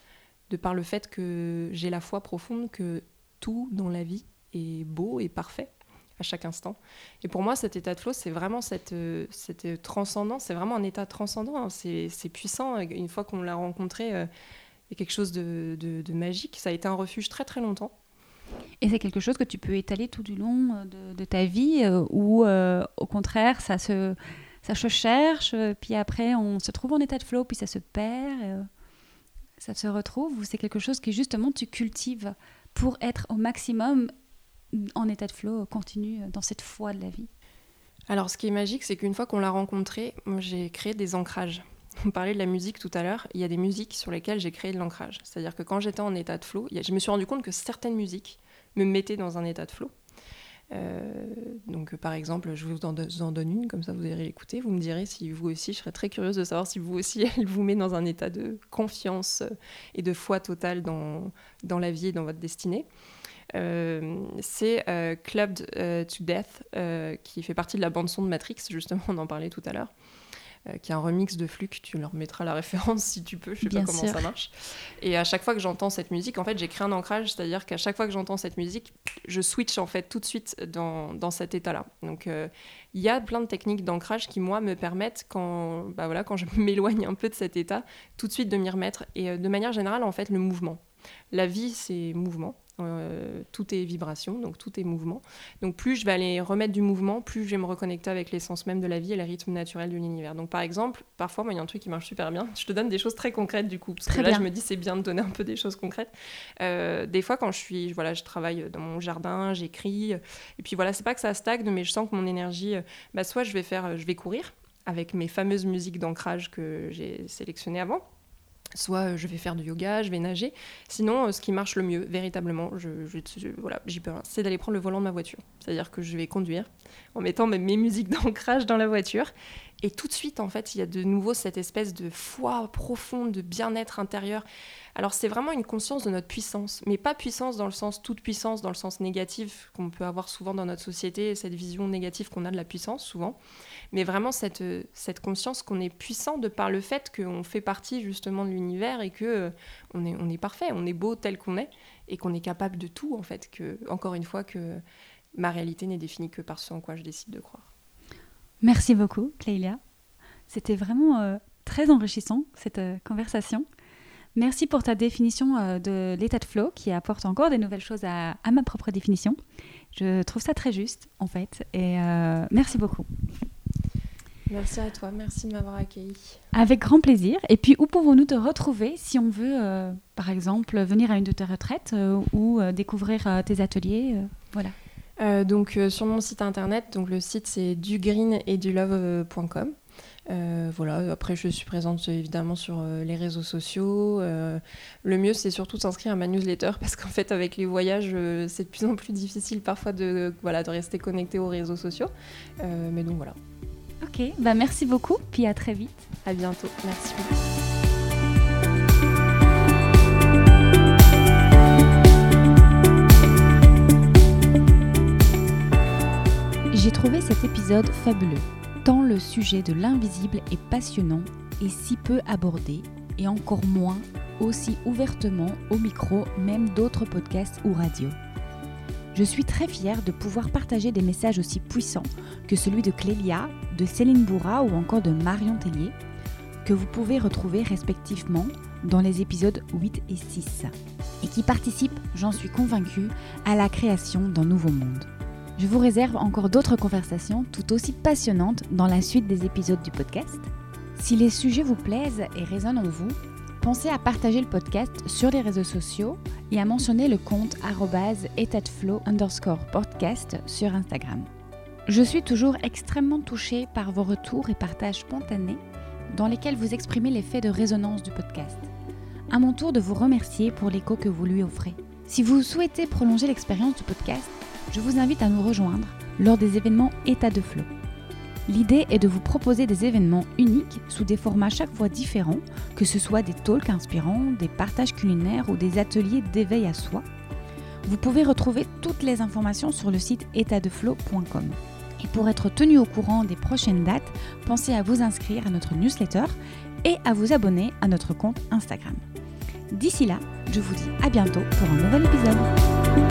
de par le fait que j'ai la foi profonde que tout dans la vie est beau et parfait à chaque instant. Et pour moi, cet état de flow, c'est vraiment cette, euh, cette transcendance, c'est vraiment un état transcendant, hein. c'est puissant. Une fois qu'on l'a rencontré, euh, il y a quelque chose de, magique. Ça a été un refuge très très longtemps. Et c'est quelque chose que tu peux étaler tout du long euh, de, ta vie, ou au contraire, ça se, ça cherche, puis après on se trouve en état de flow, puis ça se perd, ça se retrouve, ou c'est quelque chose que justement tu cultives pour être au maximum en état de flow continue dans cette foi de la vie Alors, ce qui est magique, c'est qu'une fois qu'on l'a rencontré, j'ai créé des ancrages. (laughs) On parlait de la musique tout à l'heure. Il y a des musiques sur lesquelles j'ai créé de l'ancrage. C'est-à-dire que quand j'étais en état de flow, je me suis rendu compte que certaines musiques me mettaient dans un état de flow. donc par exemple, je vous en, donne une, comme ça vous allez l'écouter, vous me direz si vous aussi, je serais très curieuse de savoir si vous aussi, (laughs) elle vous met dans un état de confiance et de foi totale dans, dans la vie et dans votre destinée. C'est Clubbed to Death, qui fait partie de la bande son de Matrix, justement, on en parlait tout à l'heure. Euh, qui est un remix de Fluke. Tu leur mettras la référence si tu peux, je sais pas comment ça marche. Et à chaque fois que j'entends cette musique, en fait, j'ai créé un ancrage, c'est-à-dire qu'à chaque fois que j'entends cette musique, je switch en fait tout de suite dans, dans cet état-là. Donc euh, il y a plein de techniques d'ancrage qui, moi, me permettent, quand, bah voilà, quand je (laughs) m'éloigne un peu de cet état, tout de suite de m'y remettre. Et euh, de manière générale, en fait, le mouvement. La vie, c'est mouvement. Euh, tout est vibration, donc tout est mouvement. Donc plus je vais aller remettre du mouvement, plus je vais me reconnecter avec l'essence même de la vie et les rythmes naturels de l'univers. Donc par exemple, parfois, moi, il y a un truc qui marche super bien. (laughs) Je te donne des choses très concrètes du coup, parce que là, je me dis c'est bien de donner un peu des choses concrètes. Euh, des fois, quand je suis, voilà, je travaille dans mon jardin, j'écris, et puis voilà, c'est pas que ça stagne, mais je sens que mon énergie, euh, bah, soit je vais faire, je vais courir avec mes fameuses musiques d'ancrage que j'ai sélectionnées avant soit euh, je vais faire du yoga, je vais nager. Sinon, euh, ce qui marche le mieux, véritablement, je, voilà, j'y peux c'est d'aller prendre le volant de ma voiture. C'est-à-dire que je vais conduire en mettant mes, mes musiques d'ancrage dans la voiture. Et tout de suite, en fait, il y a de nouveau cette espèce de foi profonde, de bien-être intérieur. Alors c'est vraiment une conscience de notre puissance, mais pas puissance dans le sens toute puissance, dans le sens négatif qu'on peut avoir souvent dans notre société, cette vision négative qu'on a de la puissance souvent, mais vraiment cette, cette conscience qu'on est puissant de par le fait qu'on fait partie justement de l'univers et que euh, est, on est parfait, on est beau tel qu'on est et qu'on est capable de tout en fait, que encore une fois que ma réalité n'est définie que par ce en quoi je décide de croire. Merci beaucoup, Clélia. C'était vraiment euh, très enrichissant cette euh, conversation. Merci pour ta définition euh, de l'état de flow qui apporte encore des nouvelles choses à, ma propre définition. Je trouve ça très juste en fait et merci beaucoup. Merci à toi, merci de m'avoir accueilli. Avec grand plaisir. Et puis, où pouvons-nous te retrouver si on veut, par exemple, venir à une de tes retraites ou découvrir tes ateliers Voilà. Donc, sur mon site internet, donc le site c'est dugreenetdulove.com. Euh, voilà, après je suis présente évidemment sur euh, les réseaux sociaux. Euh, le mieux c'est surtout de s'inscrire à ma newsletter (laughs) parce qu'en fait avec les voyages c'est de plus en plus difficile parfois de, voilà, de rester connecté aux réseaux sociaux. mais donc voilà. Ok, bah merci beaucoup, puis à très vite. À bientôt, merci J'ai trouvé cet épisode fabuleux tant le sujet de l'invisible est passionnant et si peu abordé, et encore moins aussi ouvertement au micro même d'autres podcasts ou radios. Je suis très fière de pouvoir partager des messages aussi puissants que celui de Clélia, de Céline Bourra ou encore de Marion Tellier, que vous pouvez retrouver respectivement dans les épisodes 8 et 6, et qui participent, j'en suis convaincue, à la création d'un nouveau monde. Je vous réserve encore d'autres conversations tout aussi passionnantes dans la suite des épisodes du podcast. Si les sujets vous plaisent et résonnent en vous, pensez à partager le podcast sur les réseaux sociaux et à mentionner le compte étatflow underscore podcast sur Instagram. Je suis toujours extrêmement touchée par vos retours et partages spontanés dans lesquels vous exprimez l'effet de résonance du podcast. À mon tour de vous remercier pour l'écho que vous lui offrez. Si vous souhaitez prolonger l'expérience du podcast, je vous invite à nous rejoindre lors des événements État de Flow. L'idée est de vous proposer des événements uniques sous des formats chaque fois différents, que ce soit des talks inspirants, des partages culinaires ou des ateliers d'éveil à soi. Vous pouvez retrouver toutes les informations sur le site étatdeflow.com. Et pour être tenu au courant des prochaines dates, pensez à vous inscrire à notre newsletter et à vous abonner à notre compte Instagram. D'ici là, je vous dis à bientôt pour un nouvel épisode.